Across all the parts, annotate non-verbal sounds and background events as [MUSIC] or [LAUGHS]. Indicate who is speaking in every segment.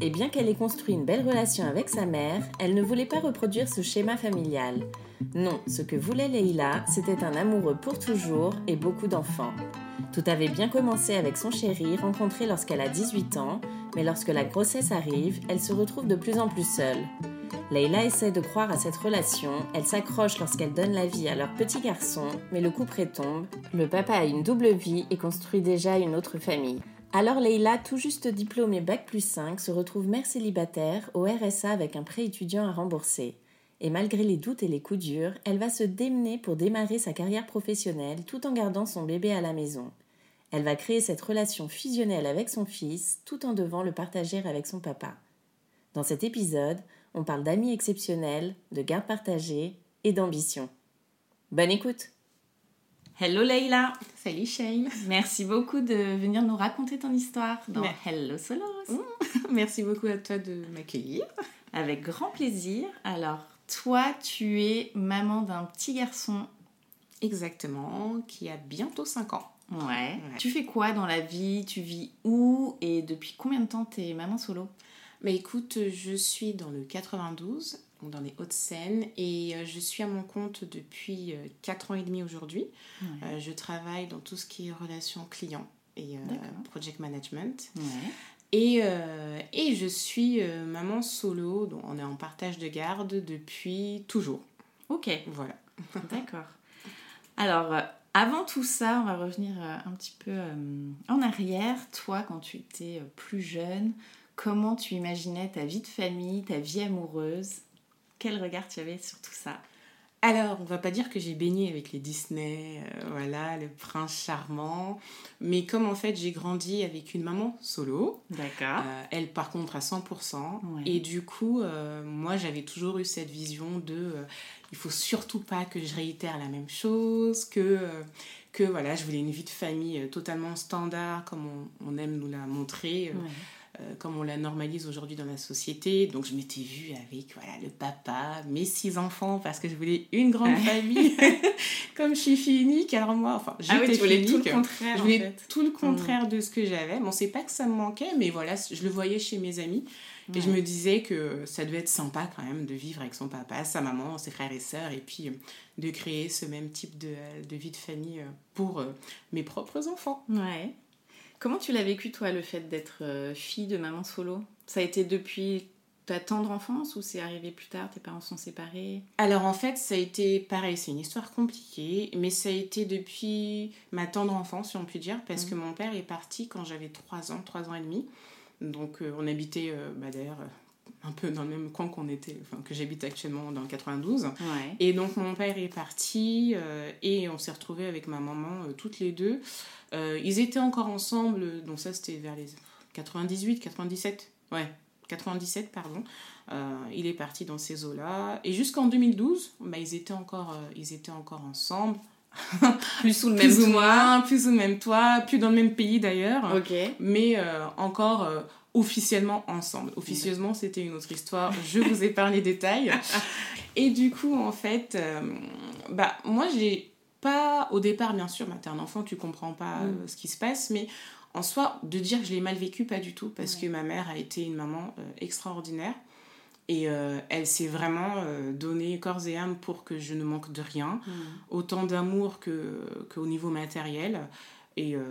Speaker 1: Et bien qu'elle ait construit une belle relation avec sa mère, elle ne voulait pas reproduire ce schéma familial. Non, ce que voulait Leila, c'était un amoureux pour toujours et beaucoup d'enfants. Tout avait bien commencé avec son chéri, rencontré lorsqu'elle a 18 ans, mais lorsque la grossesse arrive, elle se retrouve de plus en plus seule. Leila essaie de croire à cette relation, elle s'accroche lorsqu'elle donne la vie à leur petit garçon, mais le coup tombe. Le papa a une double vie et construit déjà une autre famille. Alors Leila, tout juste diplômée Bac plus 5, se retrouve mère célibataire au RSA avec un prêt étudiant à rembourser. Et malgré les doutes et les coups durs, elle va se démener pour démarrer sa carrière professionnelle tout en gardant son bébé à la maison. Elle va créer cette relation fusionnelle avec son fils tout en devant le partager avec son papa. Dans cet épisode, on parle d'amis exceptionnels, de garde partagée et d'ambition. Bonne écoute Hello Leila
Speaker 2: Salut Shane
Speaker 1: Merci beaucoup de venir nous raconter ton histoire dans Hello Solos
Speaker 2: mmh. [LAUGHS] Merci beaucoup à toi de m'accueillir.
Speaker 1: Avec grand plaisir. Alors, toi, tu es maman d'un petit garçon.
Speaker 2: Exactement, qui a bientôt 5 ans.
Speaker 1: Ouais. Tu fais quoi dans la vie? Tu vis où? Et depuis combien de temps t'es maman solo?
Speaker 2: Bah écoute, je suis dans le 92, donc dans les Hauts-de-Seine, et euh, je suis à mon compte depuis 4 euh, ans et demi aujourd'hui. Euh, je travaille dans tout ce qui est relations clients et project management. Et, et, je suis maman solo, donc on est en partage de garde depuis toujours.
Speaker 1: Ok.
Speaker 2: Voilà. [LAUGHS]
Speaker 1: D'accord. Alors, avant tout ça, on va revenir un petit peu en arrière. Toi, quand tu étais plus jeune, Comment tu imaginais ta vie de famille, ta vie amoureuse? Quel regard tu avais sur tout ça
Speaker 2: alors, on va pas dire que j'ai baigné avec les Disney, euh, voilà, le prince charmant, mais comme en fait j'ai grandi avec une maman solo,
Speaker 1: d'accord.
Speaker 2: Euh, elle par contre à 100%, et du coup, euh, moi j'avais toujours eu cette vision de, il faut surtout pas que je réitère la même chose, que que voilà, je voulais une vie de famille totalement standard comme on, on aime nous la montrer. Euh, comme on la normalise aujourd'hui dans la société. Donc je m'étais vue avec voilà, le papa, mes six enfants, parce que je voulais une grande famille. [LAUGHS] comme je suis fille unique, alors moi, enfin,
Speaker 1: ah oui, voulais tout le contraire.
Speaker 2: Je voulais tout le contraire de ce que j'avais. Bon, c'est pas que ça me manquait, mais voilà, je le voyais chez mes amis. Et je me disais que ça devait être sympa quand même de vivre avec son papa, sa maman, ses frères et sœurs, et puis euh, de créer ce même type de, de vie de famille euh, pour mes propres enfants.
Speaker 1: Ouais. Comment tu l'as vécu, toi, le fait d'être euh, fille de maman solo? Ça a été depuis ta tendre enfance ou c'est arrivé plus tard? Tes parents sont séparés?
Speaker 2: Alors en fait, ça a été pareil, c'est une histoire compliquée, mais ça a été depuis ma tendre enfance, si on peut dire, parce mmh. que mon père est parti quand j'avais 3 ans, 3 ans et demi. Donc euh, on habitait euh, bah, d'ailleurs un peu dans le même coin qu'on était, enfin, que j'habite actuellement dans le 92. Et donc mon père est parti et on s'est retrouvés avec ma maman toutes les deux. Euh, ils étaient encore ensemble, donc ça c'était vers les 98, 97, ouais, 97, pardon. Euh, il est parti dans ces eaux-là. Et jusqu'en 2012, bah, ils, étaient encore, euh, ils étaient encore ensemble. [LAUGHS]
Speaker 1: plus sous le même toit.
Speaker 2: plus sous le même toit, plus dans le même pays d'ailleurs. Mais encore officiellement ensemble. Officieusement, c'était une autre histoire. Je vous épargne les détails. Et du coup, en fait, Bah, moi, j'ai pas. Au départ, bien sûr, bah, t'es un enfant, tu comprends pas
Speaker 1: Mm.
Speaker 2: euh, ce qui se passe, mais en soi, de dire que je l'ai mal vécu, pas du tout, parce que ma mère a été une maman euh, extraordinaire. Et euh, elle s'est vraiment euh, donnée corps et âme pour que je ne manque de rien,
Speaker 1: Mm.
Speaker 2: autant d'amour que qu'au niveau matériel. Et, euh,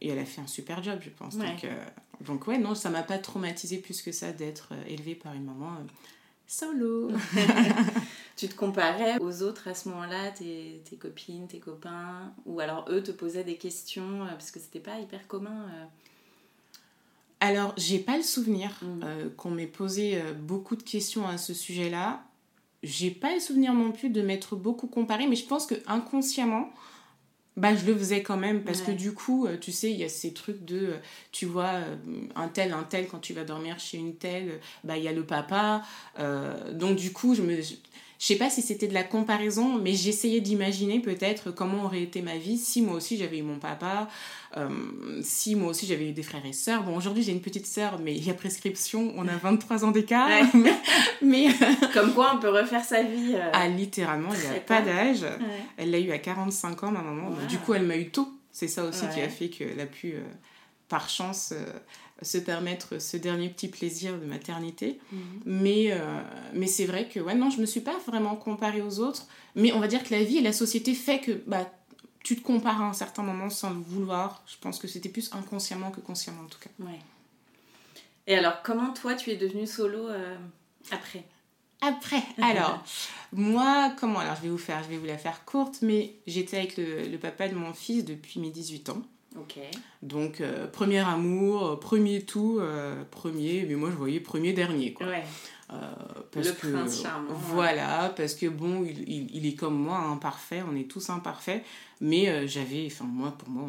Speaker 2: et elle a fait un super job, je pense.
Speaker 1: Ouais.
Speaker 2: Donc, euh, donc, ouais, non, ça m'a pas traumatisé plus que ça d'être euh, élevée par une maman euh, solo. [LAUGHS]
Speaker 1: Tu te comparais aux autres à ce moment-là, tes, tes copines, tes copains, ou alors eux te posaient des questions, parce que c'était pas hyper commun.
Speaker 2: Alors, j'ai pas le souvenir
Speaker 1: Mm.
Speaker 2: qu'on m'ait posé beaucoup de questions à ce sujet-là. J'ai pas le souvenir non plus de m'être beaucoup comparée, mais je pense que inconsciemment, bah, je le faisais quand même parce que du coup, euh, tu sais, il y a ces trucs de, euh, tu vois, euh, un tel, un tel, quand tu vas dormir chez une telle, bah, il y a le papa. euh, donc, du coup, je me. Je, sais pas si c'était de la comparaison, mais j'essayais d'imaginer peut-être comment aurait été ma vie si moi aussi j'avais eu mon papa, euh, si moi aussi j'avais eu des frères et sœurs. Bon, aujourd'hui j'ai une petite sœur, mais il y a prescription, on a 23 ans d'écart.
Speaker 1: Ouais. [LAUGHS]
Speaker 2: mais euh,
Speaker 1: Comme quoi on peut refaire sa vie. euh.
Speaker 2: ah, littéralement, il n'y a pas d'âge.
Speaker 1: Ouais.
Speaker 2: Elle l'a eu à 45 ans, ma maman. Donc, du coup, elle m'a eu tôt. C'est ça aussi qui a fait qu'elle a pu, euh, par chance, se permettre ce dernier petit plaisir de maternité.
Speaker 1: Mhm.
Speaker 2: Mais, euh, mais c'est vrai que, ouais, non, je me suis pas vraiment comparée aux autres. Mais on va dire que la vie et la société fait que bah, tu te compares à un certain moment sans le vouloir. Je pense que c'était plus inconsciemment que consciemment, en tout cas.
Speaker 1: Ouais. Et alors, comment toi tu es devenue solo euh, après?
Speaker 2: Après, [LAUGHS] alors, moi, comment? Alors, je vais vous faire, je vais vous la faire courte, mais j'étais avec le, le papa de mon fils depuis mes 18 ans. Donc, euh, premier amour, euh, premier tout, euh, premier, mais moi je voyais premier dernier, quoi.
Speaker 1: Ouais.
Speaker 2: Euh, parce
Speaker 1: Le
Speaker 2: que,
Speaker 1: prince charmant,
Speaker 2: Voilà, parce que bon, il, il, il est comme moi, imparfait, on est tous imparfaits, mais j'avais, enfin, moi, pour moi,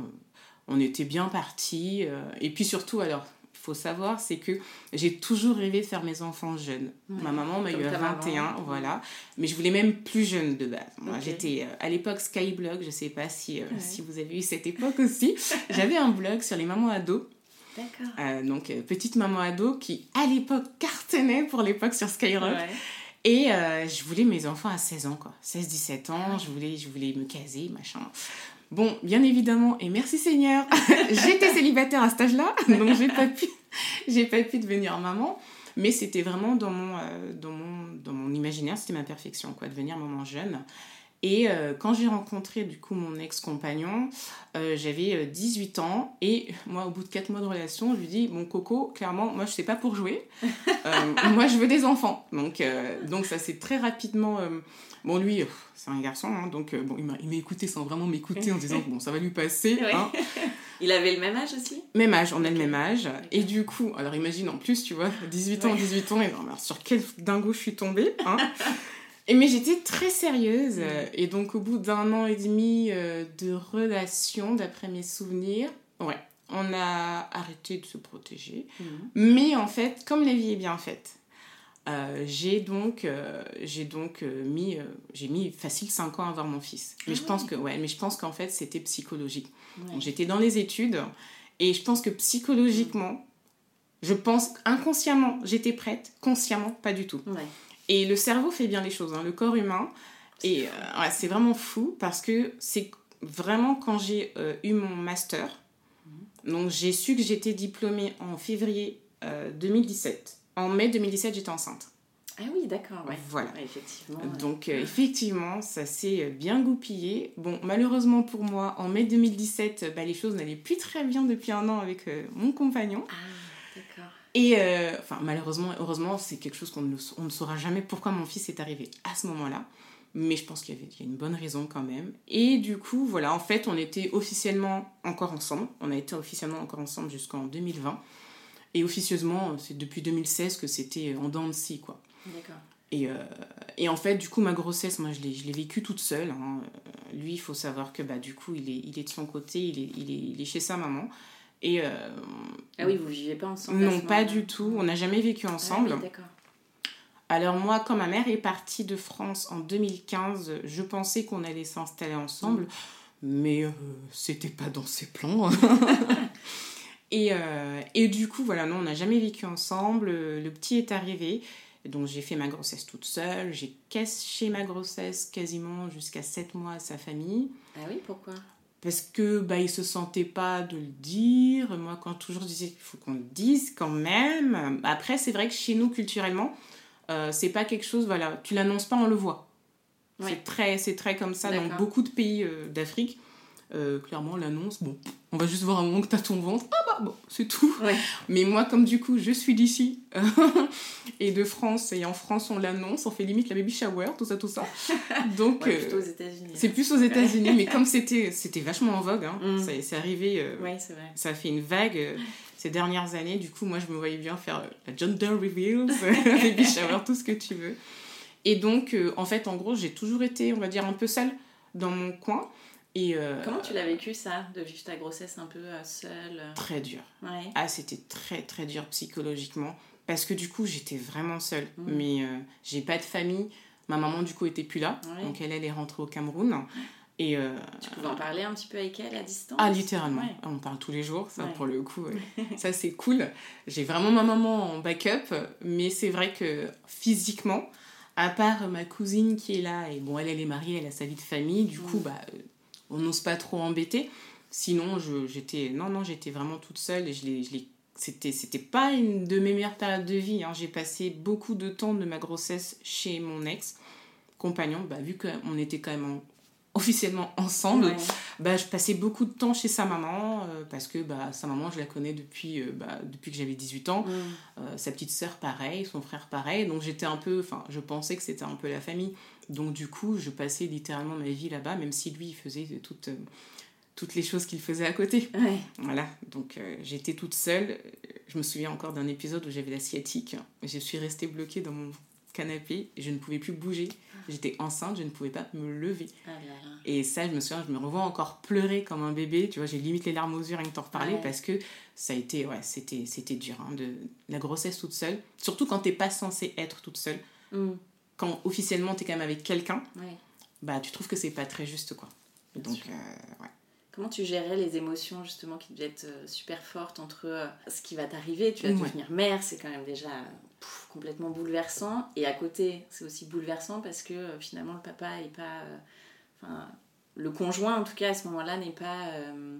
Speaker 2: on était bien partis. et puis surtout, alors, faut savoir, c'est que j'ai toujours rêvé de faire mes enfants jeunes.
Speaker 1: Ouais,
Speaker 2: Ma maman m'a eu à
Speaker 1: ta maman.
Speaker 2: 21, voilà. Mais je voulais même plus jeune de base. Moi, j'étais euh, à l'époque Skyblog, je sais pas si, euh,
Speaker 1: Ouais.
Speaker 2: si vous avez eu cette époque aussi. [LAUGHS] J'avais un blog sur les mamans ados.
Speaker 1: D'accord.
Speaker 2: Euh, donc, petite maman ado qui, à l'époque, cartonnait pour l'époque sur Skyrock.
Speaker 1: Ouais.
Speaker 2: Et euh, je voulais mes enfants à 16 ans, quoi. 16-17
Speaker 1: Ah
Speaker 2: ans, je voulais, je voulais me caser, machin. Bon, bien évidemment, et merci Seigneur, [LAUGHS] j'étais célibataire à cet âge-là, donc j'ai pas pu, j'ai pas pu devenir maman. Mais c'était vraiment dans mon, euh, dans, mon, dans mon imaginaire, c'était ma perfection, quoi, devenir maman jeune. Et euh, quand j'ai rencontré du coup mon ex-compagnon, euh, j'avais euh, 18 ans et [LAUGHS] moi au bout de 4 mois de relation, je lui dis bon Coco, clairement moi je sais pas pour jouer, [LAUGHS] Euh, moi je veux des enfants. Donc, euh, donc ça s'est très rapidement... euh, bon lui c'est un garçon, hein, donc euh, bon, il m'a il m'a écouté sans vraiment m'écouter en disant bon ça va lui passer.
Speaker 1: Ouais.
Speaker 2: hein. [LAUGHS]
Speaker 1: Il avait le même âge aussi?
Speaker 2: Même âge, on a le même âge. Et du coup, alors imagine en plus, tu vois, 18 ans,
Speaker 1: Ouais.
Speaker 2: 18 ans, et alors, sur quel dingo je suis tombée. Hein et mais j'étais très sérieuse. Et donc, au bout d'un an et demi euh, de relation, d'après mes souvenirs, ouais, on a arrêté de se protéger.
Speaker 1: Mhm.
Speaker 2: Mais en fait, comme la vie est bien faite, euh, j'ai donc, euh, j'ai donc euh, mis, j'ai mis facile 5 ans à avoir mon fils. Mais
Speaker 1: Ah
Speaker 2: je pense que, ouais, mais je pense qu'en fait, c'était psychologique.
Speaker 1: Ouais.
Speaker 2: J'étais dans les études et je pense que psychologiquement, je pense inconsciemment, j'étais prête, consciemment, pas du tout.
Speaker 1: Ouais.
Speaker 2: Et le cerveau fait bien les choses, hein, le corps humain. Et euh, ouais, c'est vraiment fou parce que c'est vraiment quand j'ai euh, eu mon master, donc j'ai su que j'étais diplômée en février euh, 2017. En mai 2017, j'étais enceinte.
Speaker 1: Ah oui, d'accord. Ouais.
Speaker 2: Voilà.
Speaker 1: Ouais, effectivement. ouais.
Speaker 2: Donc euh, effectivement, ça s'est euh, bien goupillé. Bon, malheureusement pour moi, en mai 2017, euh, bah, les choses n'allaient plus très bien depuis un an avec euh, mon compagnon.
Speaker 1: Ah, d'accord.
Speaker 2: Et euh, enfin, malheureusement, heureusement, c'est quelque chose qu'on ne, on ne saura jamais pourquoi mon fils est arrivé à ce moment-là. Mais je pense qu'il y avait il y a une bonne raison quand même. Et du coup, voilà, en fait, on était officiellement encore ensemble. On a été officiellement encore ensemble jusqu'en 2020. Et officieusement, c'est depuis 2016 que c'était en dents de scie, quoi.
Speaker 1: D'accord.
Speaker 2: Et, euh, et en fait, du coup, ma grossesse, moi, je l'ai, je l'ai vécue toute seule. hein. Lui, il faut savoir que, bah, du coup, il est, il est de son côté, il est, il est, il est chez sa maman. Et euh,
Speaker 1: Ah oui, vous vivez pas ensemble
Speaker 2: non, pas du tout. On n'a jamais vécu ensemble.
Speaker 1: Ah oui, d'accord.
Speaker 2: Alors moi, quand ma mère est partie de France en 2015, je pensais qu'on allait s'installer ensemble, mais euh, c'était pas dans ses plans. [LAUGHS] et, euh, et du coup, voilà, non, on n'a jamais vécu ensemble. Le petit est arrivé. Donc j'ai fait ma grossesse toute seule, j'ai caché ma grossesse quasiment jusqu'à 7 mois à sa famille.
Speaker 1: Ah oui, pourquoi?
Speaker 2: Parce que bah il se sentait pas de le dire. Moi quand toujours je disais qu'il faut qu'on le dise quand même. Après c'est vrai que chez nous culturellement, euh, c'est pas quelque chose voilà, tu l'annonces pas on le voit. C'est très c'est très comme ça dans beaucoup de pays euh, d'Afrique. Euh, clairement, l'annonce, bon, on va juste voir un moment que t'as ton ventre. Ah bah bon, c'est tout. Mais moi, comme du coup, je suis d'ici [LAUGHS] et de France, et en France, on l'annonce, on fait limite la baby shower, tout ça, tout ça. [LAUGHS]
Speaker 1: Donc, ouais, aux États-Unis.
Speaker 2: C'est plus aux États-Unis, mais comme c'était, c'était vachement en vogue, hein, mm. c'est arrivé.
Speaker 1: Euh, vrai.
Speaker 2: Ça a fait une vague. Euh, [LAUGHS] ces dernières années, du coup, moi, je me voyais bien faire la gender reveals, baby shower, tout ce que tu veux. Et donc, en fait, en gros, j'ai toujours été, on va dire, un peu seule dans mon coin. Et
Speaker 1: euh, Comment tu l'as vécu ça, de vivre ta grossesse un peu euh, seule
Speaker 2: Très dur. Ah, c'était très très dur psychologiquement. Parce que du coup, j'étais vraiment seule. Mmh. Mais euh, j'ai pas de famille. Ma maman, du coup, était plus là. Donc elle, elle est rentrée au Cameroun. Et
Speaker 1: tu pouvais en parler un petit peu avec elle à distance?
Speaker 2: Ah, littéralement. On parle tous les jours, ça, pour le coup. [LAUGHS] ça, c'est cool. J'ai vraiment ma maman en backup. Mais c'est vrai que physiquement, à part ma cousine qui est là, et bon, elle, elle est mariée, elle a sa vie de famille. Du coup, bah on n'ose pas trop embêter. Sinon, j'étais vraiment toute seule et je l'ai c'était pas une de mes meilleures périodes de vie hein. j'ai passé beaucoup de temps de ma grossesse chez mon ex compagnon bah, vu qu'on était quand même [LAUGHS] officiellement ensemble bah je passais beaucoup de temps chez sa maman euh, parce que bah sa maman je la connais depuis euh, bah, depuis que j'avais 18 ans euh, sa petite sœur pareil son frère pareil donc j'étais un peu enfin je pensais que c'était un peu la famille donc du coup, je passais littéralement ma vie là-bas, même si lui, il faisait toutes, toutes les choses qu'il faisait à côté. Voilà, donc j'étais toute seule. Je me souviens encore d'un épisode où j'avais la sciatique. Je suis restée bloquée dans mon canapé et je ne pouvais plus bouger. J'étais enceinte, je ne pouvais pas me lever. Ah et ça, je me souviens, je me revois encore pleurer comme un bébé. Tu vois, j'ai limite les larmes aux yeux rien que t'en reparler parce que ça a été, ouais, c'était, c'était dur. Hein, de la grossesse toute seule. Surtout quand t'es pas censée être toute seule. Mm quand officiellement tu es quand même avec quelqu'un, bah tu trouves que c'est pas très juste quoi. Donc euh, ouais.
Speaker 1: Comment tu gérais les émotions justement qui devaient être euh, super fortes entre euh, ce qui va t'arriver, tu vas devenir mère, c'est quand même déjà complètement bouleversant, et à côté c'est aussi bouleversant parce que finalement le papa est pas, enfin le conjoint en tout cas à ce moment-là n'est pas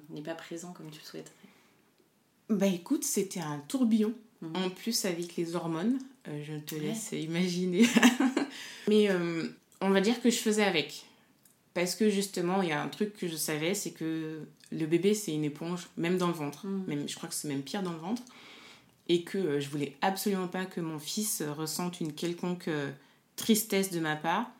Speaker 1: n'est pas présent comme tu le souhaiterais.
Speaker 2: Bah écoute, c'était un tourbillon. Mhm. En plus avec les hormones, je te laisse imaginer. [LAUGHS] Mais euh, on va dire que je faisais avec. Parce que justement, il y a un truc que je savais, c'est que le bébé, c'est une éponge, même dans le ventre. Mm. Même, je crois que c'est même pire dans le ventre. Et que euh, je voulais absolument pas que mon fils ressente une quelconque euh, tristesse de ma part,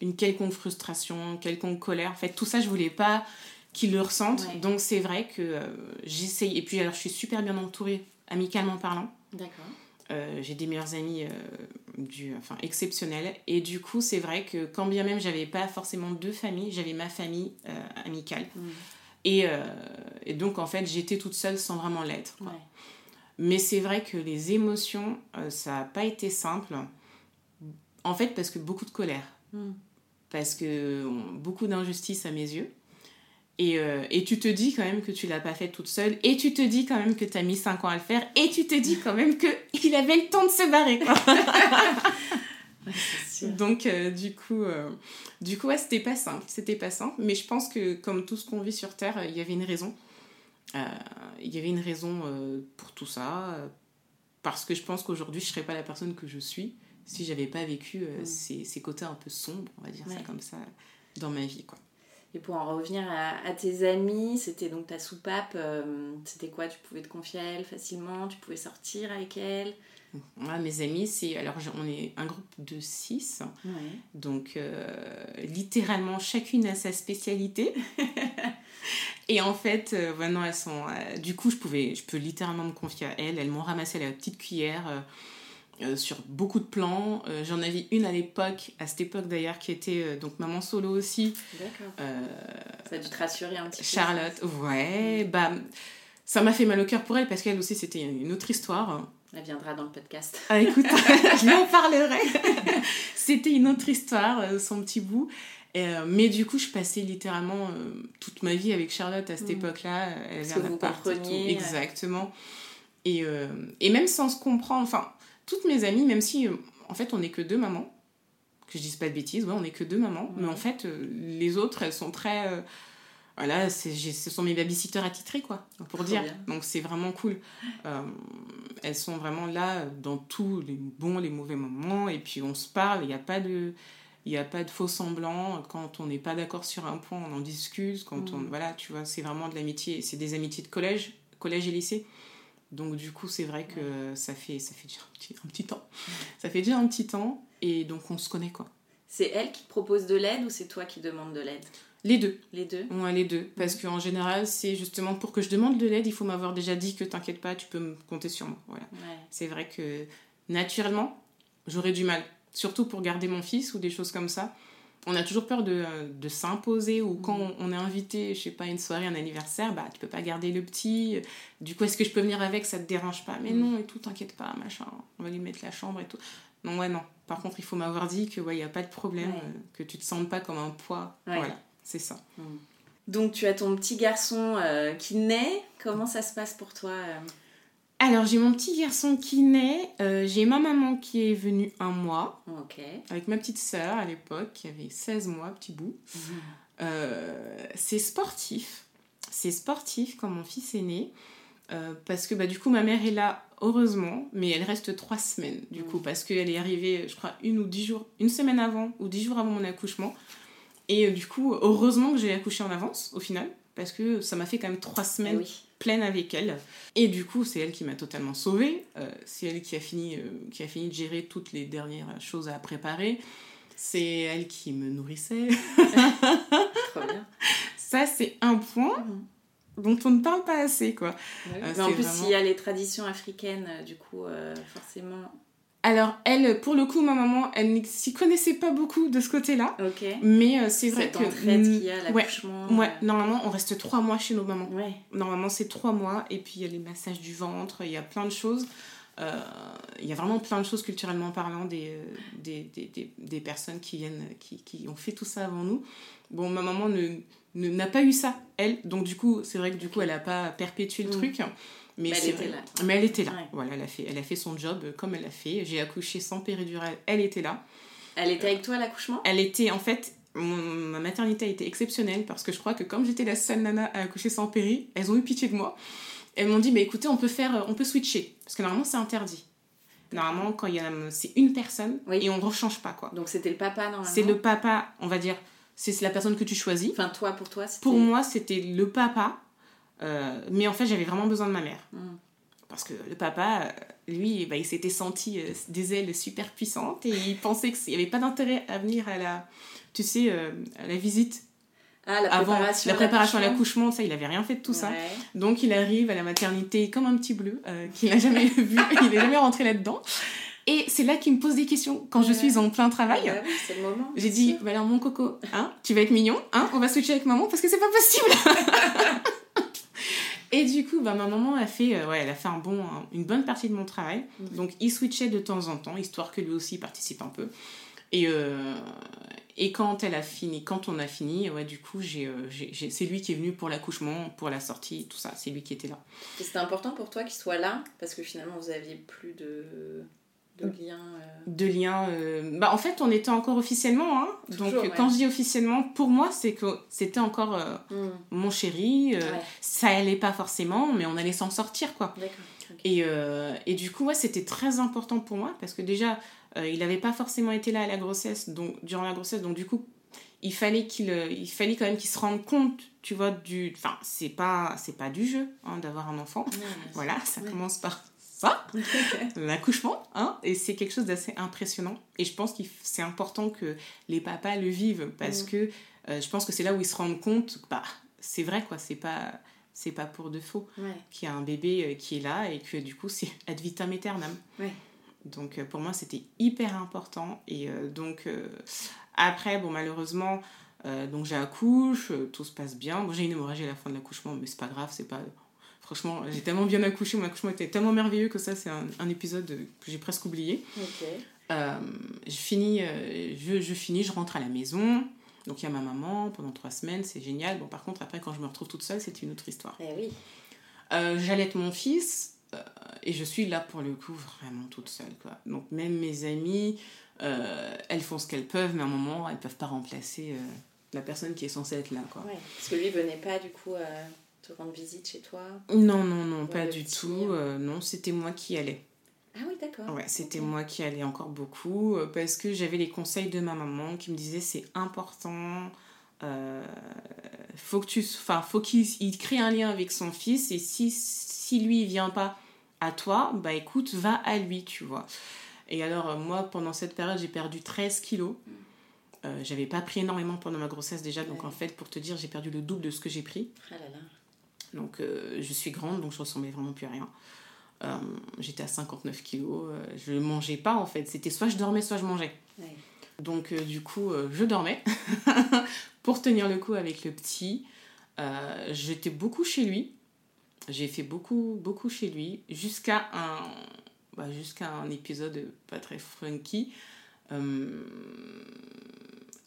Speaker 2: une quelconque frustration, quelconque colère. En fait, tout ça, je voulais pas qu'il le ressente. Donc, c'est vrai que j'essaye. Et puis, alors, je suis super bien entourée, amicalement parlant.
Speaker 1: D'accord.
Speaker 2: Euh, j'ai des meilleurs amis euh, du, enfin, exceptionnels. Et du coup, c'est vrai que quand bien même j'avais pas forcément deux familles, j'avais ma famille euh, amicale. Mm. Et, et, donc, en fait, j'étais toute seule sans vraiment l'être. Mais c'est vrai que les émotions, ça n'a pas été simple. En fait, parce que beaucoup de colère. Mm. Parce que beaucoup d'injustice à mes yeux. Et, euh, et, tu te dis quand même que tu l'as pas fait toute seule. Et tu te dis quand même que tu as mis 5 ans à le faire. Et tu te dis quand même qu'il avait le temps de se barrer. Quoi. [LAUGHS] Donc, euh, du coup, euh, du coup ouais, c'était pas simple. C'était pas simple. Mais je pense que, comme tout ce qu'on vit sur Terre, il y avait une raison. Il y avait une raison pour tout ça. parce que je pense qu'aujourd'hui, je serais pas la personne que je suis si j'avais pas vécu mm. ces, ces, côtés un peu sombres, on va dire ça comme ça, dans ma vie. quoi.
Speaker 1: Et pour en revenir à, tes amis, c'était donc ta soupape, euh, c'était quoi? Tu pouvais te confier à elle facilement? Tu pouvais sortir avec elle?
Speaker 2: Mes amis, c'est alors on est un groupe de six, donc euh, littéralement chacune a sa spécialité. [LAUGHS] et en fait, euh, elles sont. du coup, je pouvais, je peux littéralement me confier à elles. Elles m'ont ramassé la petite cuillère euh, sur beaucoup de plans. Euh, j'en avais une à l'époque, à cette époque d'ailleurs, qui était euh, donc maman solo aussi.
Speaker 1: D'accord. ça a dû te rassurer un petit peu.
Speaker 2: Charlotte, ouais, bah ça m'a fait mal au cœur pour elle parce qu'elle aussi c'était une autre histoire.
Speaker 1: Elle viendra dans le podcast.
Speaker 2: Ah écoute, [LAUGHS] [LAUGHS] je lui en parlerai. [LAUGHS] c'était une autre histoire, son petit bout. mais du coup, je passais littéralement toute ma vie avec Charlotte à cette mm. époque-là.
Speaker 1: Elle Parce que vous.
Speaker 2: Exactement. Et, et, même sans se comprendre, enfin, toutes mes amies, même si euh, en fait, on n'est que deux mamans. Que je dise pas de bêtises, ouais, on n'est que deux mamans. Mais en fait, euh, les autres, elles sont très. euh, voilà, ce sont mes babysitters attitrés, quoi, pour
Speaker 1: Trop
Speaker 2: dire.
Speaker 1: bien.
Speaker 2: Donc c'est vraiment cool. Euh, elles sont vraiment là dans tous les bons, les mauvais moments. Et puis on se parle, il n'y a pas de. Il n'y a pas de faux semblants. Quand on n'est pas d'accord sur un point, on en discute. Quand on, voilà, tu vois, c'est vraiment de l'amitié. C'est des amitiés de collège, collège et lycée. Donc du coup, c'est vrai que ça fait, ça fait déjà un petit, un petit temps. Ça fait déjà un petit temps. Et donc on se connaît, quoi.
Speaker 1: C'est elle qui te propose de l'aide ou c'est toi qui demandes de l'aide?
Speaker 2: Les deux.
Speaker 1: Les deux?
Speaker 2: Ouais, les deux. Parce qu'en général, c'est justement pour que je demande de l'aide, il faut m'avoir déjà dit que t'inquiète pas, tu peux me compter sur moi. Voilà.
Speaker 1: Ouais.
Speaker 2: C'est vrai que naturellement, j'aurais du mal. Surtout pour garder mon fils ou des choses comme ça. On a toujours peur de, euh, de s'imposer ou quand on, on est invité, je sais pas, une soirée, un anniversaire, bah tu peux pas garder le petit. Du coup, est-ce que je peux venir avec? Ça te dérange pas? Mais non, et tout, t'inquiète pas, machin. On va lui mettre la chambre et tout. Non, ouais, non. Par contre, il faut m'avoir dit que ouais, y a pas de problème,
Speaker 1: Ouais.
Speaker 2: euh, que tu te sentes pas comme un poids.
Speaker 1: Ouais.
Speaker 2: Voilà, c'est ça.
Speaker 1: Donc tu as ton petit garçon euh, qui naît. Comment ça se passe pour toi euh?
Speaker 2: Alors, j'ai mon petit garçon qui naît. euh, j'ai ma maman qui est venue un mois, avec ma petite sœur à l'époque, qui avait 16 mois, petit bout. Euh, c'est sportif. C'est sportif quand mon fils est né. euh, parce que bah, du coup, ma mère est là, heureusement, mais elle reste trois semaines, du coup, parce qu'elle est arrivée, je crois, une ou dix jours, une semaine avant, ou dix jours avant mon accouchement. Et euh, du coup, heureusement que j'ai accouché en avance, au final, parce que ça m'a fait quand même trois
Speaker 1: Eh
Speaker 2: semaines
Speaker 1: oui.
Speaker 2: Pleine avec elle. Et du coup, c'est elle qui m'a totalement sauvée. Euh, c'est elle qui a, fini, euh, qui a fini de gérer toutes les dernières choses à préparer. C'est elle qui me nourrissait. [LAUGHS]
Speaker 1: Trop bien.
Speaker 2: Ça, c'est un point dont on ne parle pas assez, quoi.
Speaker 1: Oui.
Speaker 2: Euh,
Speaker 1: Mais en plus,
Speaker 2: vraiment-
Speaker 1: s'il y a les traditions africaines, du coup, euh, forcément.
Speaker 2: Alors, elle, pour le coup, ma maman, elle ne s'y connaissait pas beaucoup de ce côté-là.
Speaker 1: Ok.
Speaker 2: Mais euh, c'est vrai
Speaker 1: Cette
Speaker 2: que...
Speaker 1: entraide qu'il y a,
Speaker 2: ouais,
Speaker 1: l'accouchement.
Speaker 2: ouais,
Speaker 1: euh,
Speaker 2: normalement, on reste trois mois chez nos mamans.
Speaker 1: Ouais.
Speaker 2: Normalement, c'est trois mois. Et puis, il y a les massages du ventre, il y a plein de choses. Euh, il y a vraiment plein de choses culturellement parlant des, des, des, des, des personnes qui viennent, qui, qui ont fait tout ça avant nous. Bon, ma maman ne ne- n'a pas eu ça, elle. Donc, du coup, c'est vrai que du coup, elle n'a pas perpétué le
Speaker 1: Mm.
Speaker 2: truc. Mais,
Speaker 1: Mais elle était là.
Speaker 2: Mais elle était là.
Speaker 1: Ouais.
Speaker 2: Voilà, elle a, fait, elle a fait son job euh, comme elle l'a fait. J'ai accouché sans péridurale, elle était là.
Speaker 1: Elle était avec toi à l'accouchement?
Speaker 2: Elle était en fait. mon- ma maternité a été exceptionnelle parce que je crois que comme j'étais la seule nana à accoucher sans péri, elles ont eu pitié de moi. Elles m'ont dit bah écoutez on peut faire euh, on peut switcher parce que normalement c'est interdit. Normalement quand il y a c'est une personne
Speaker 1: Oui.
Speaker 2: et on ne rechange pas quoi.
Speaker 1: Donc c'était le papa normalement?
Speaker 2: C'est le papa on va dire c'est la personne que tu choisis.
Speaker 1: Enfin, toi, pour toi, c'était.
Speaker 2: Pour moi c'était le papa euh, mais en fait j'avais vraiment besoin de ma mère.
Speaker 1: Mm.
Speaker 2: Parce que le papa, euh, lui, bah, il s'était senti euh, des ailes super puissantes et il pensait qu'il n'y avait pas d'intérêt à venir à la, tu sais, euh, à la visite
Speaker 1: Ah, la
Speaker 2: avant
Speaker 1: préparation.
Speaker 2: la préparation à
Speaker 1: l'accouchement.
Speaker 2: ça, il avait rien fait de tout ça. Donc il arrive à la maternité comme un petit bleu qu'il n'a jamais [LAUGHS] vu, il n'est jamais rentré là-dedans. Et c'est là qu'il me pose des questions quand je suis en plein travail.
Speaker 1: C'est le moment.
Speaker 2: J'ai dit, bah alors mon coco, hein, tu vas être mignon, hein, on va switcher avec maman parce que c'est pas possible. [LAUGHS] Et du coup, bah, ma maman a fait, euh, ouais, elle a fait un bon, un- une bonne partie de mon travail. Donc il switchait de temps en temps, histoire que lui aussi participe un peu. Et, euh, et quand elle a fini, quand on a fini, ouais, du coup, j'ai, euh, j'ai- j'ai- c'est lui qui est venu pour l'accouchement, pour la sortie, tout ça. C'est lui qui était là.
Speaker 1: Et C'était important pour toi qu'il soit là? Parce que finalement vous aviez plus de, de lien. euh,
Speaker 2: de liens. euh, Bah, en fait, on était encore officiellement. Hein. Donc,
Speaker 1: Toujours, ouais.
Speaker 2: quand je dis officiellement, pour moi, c'est que c'était encore euh,
Speaker 1: hmm,
Speaker 2: mon chéri.
Speaker 1: Ouais.
Speaker 2: Ça allait pas forcément, mais on allait s'en sortir, quoi. Et, et du coup, ouais, c'était très important pour moi parce que déjà, il n'avait pas forcément été là à la grossesse, donc, durant la grossesse. Donc, du coup, il fallait qu'il il fallait quand même qu'il se rende compte, tu vois, du. Enfin, c'est pas, c'est pas du jeu hein, d'avoir un enfant.
Speaker 1: Ouais.
Speaker 2: Voilà, ça commence par ça, [LAUGHS] l'accouchement, hein, et c'est quelque chose d'assez impressionnant. Et je pense que c'est important que les papas le vivent parce
Speaker 1: Mm.
Speaker 2: que euh, je pense que c'est là où ils se rendent compte, que, bah, c'est vrai quoi, c'est pas, c'est pas pour de faux
Speaker 1: Ouais.
Speaker 2: qu'il y a un bébé euh, qui est là et que du coup c'est [LAUGHS] ad vitam aeternam.
Speaker 1: Ouais.
Speaker 2: Donc euh, pour moi c'était hyper important et euh, donc euh, après bon malheureusement euh, donc j'accouche, tout se passe bien. Bon j'ai une hémorragie à la fin de l'accouchement mais c'est pas grave, c'est pas franchement j'ai tellement bien accouché, mon accouchement était tellement merveilleux que ça c'est un, un épisode que j'ai presque oublié.
Speaker 1: Ok.
Speaker 2: Euh, je finis, euh, je, je finis, je rentre à la maison. Donc il y a ma maman pendant trois semaines, c'est génial. Bon par contre après quand je me retrouve toute seule c'est une autre histoire.
Speaker 1: Eh oui.
Speaker 2: Euh, J'allaite mon fils. euh, et je suis là pour le coup vraiment toute seule. Quoi. Donc même mes amies, euh, elles font ce qu'elles peuvent, mais à un moment, elles ne peuvent pas remplacer la personne qui est censée être là. Quoi.
Speaker 1: Ouais, parce que lui venait pas du coup te rendre visite chez toi
Speaker 2: Non, non, non, pas du tout. non, c'était moi qui allais.
Speaker 1: Ah oui, d'accord.
Speaker 2: Ouais, c'était moi qui allais encore beaucoup parce que j'avais les conseils de ma maman qui me disait c'est important euh, faut que tu enfin faut qu'il crée un lien avec son fils et si si lui il vient pas à toi bah écoute va à lui tu vois et alors euh, moi pendant cette période j'ai perdu 13 kilos euh, j'avais pas pris énormément pendant ma grossesse déjà donc en fait pour te dire j'ai perdu le double de ce que j'ai pris
Speaker 1: ah là là.
Speaker 2: Donc euh, je suis grande donc je ressemblais vraiment plus à rien j'étais à 59 kilos je mangeais pas en fait c'était soit je dormais soit je mangeais donc du coup je dormais [LAUGHS] pour tenir le coup avec le petit. Euh, j'étais beaucoup chez lui. J'ai fait beaucoup, beaucoup chez lui jusqu'à un, bah, jusqu'à un épisode pas très funky. Euh,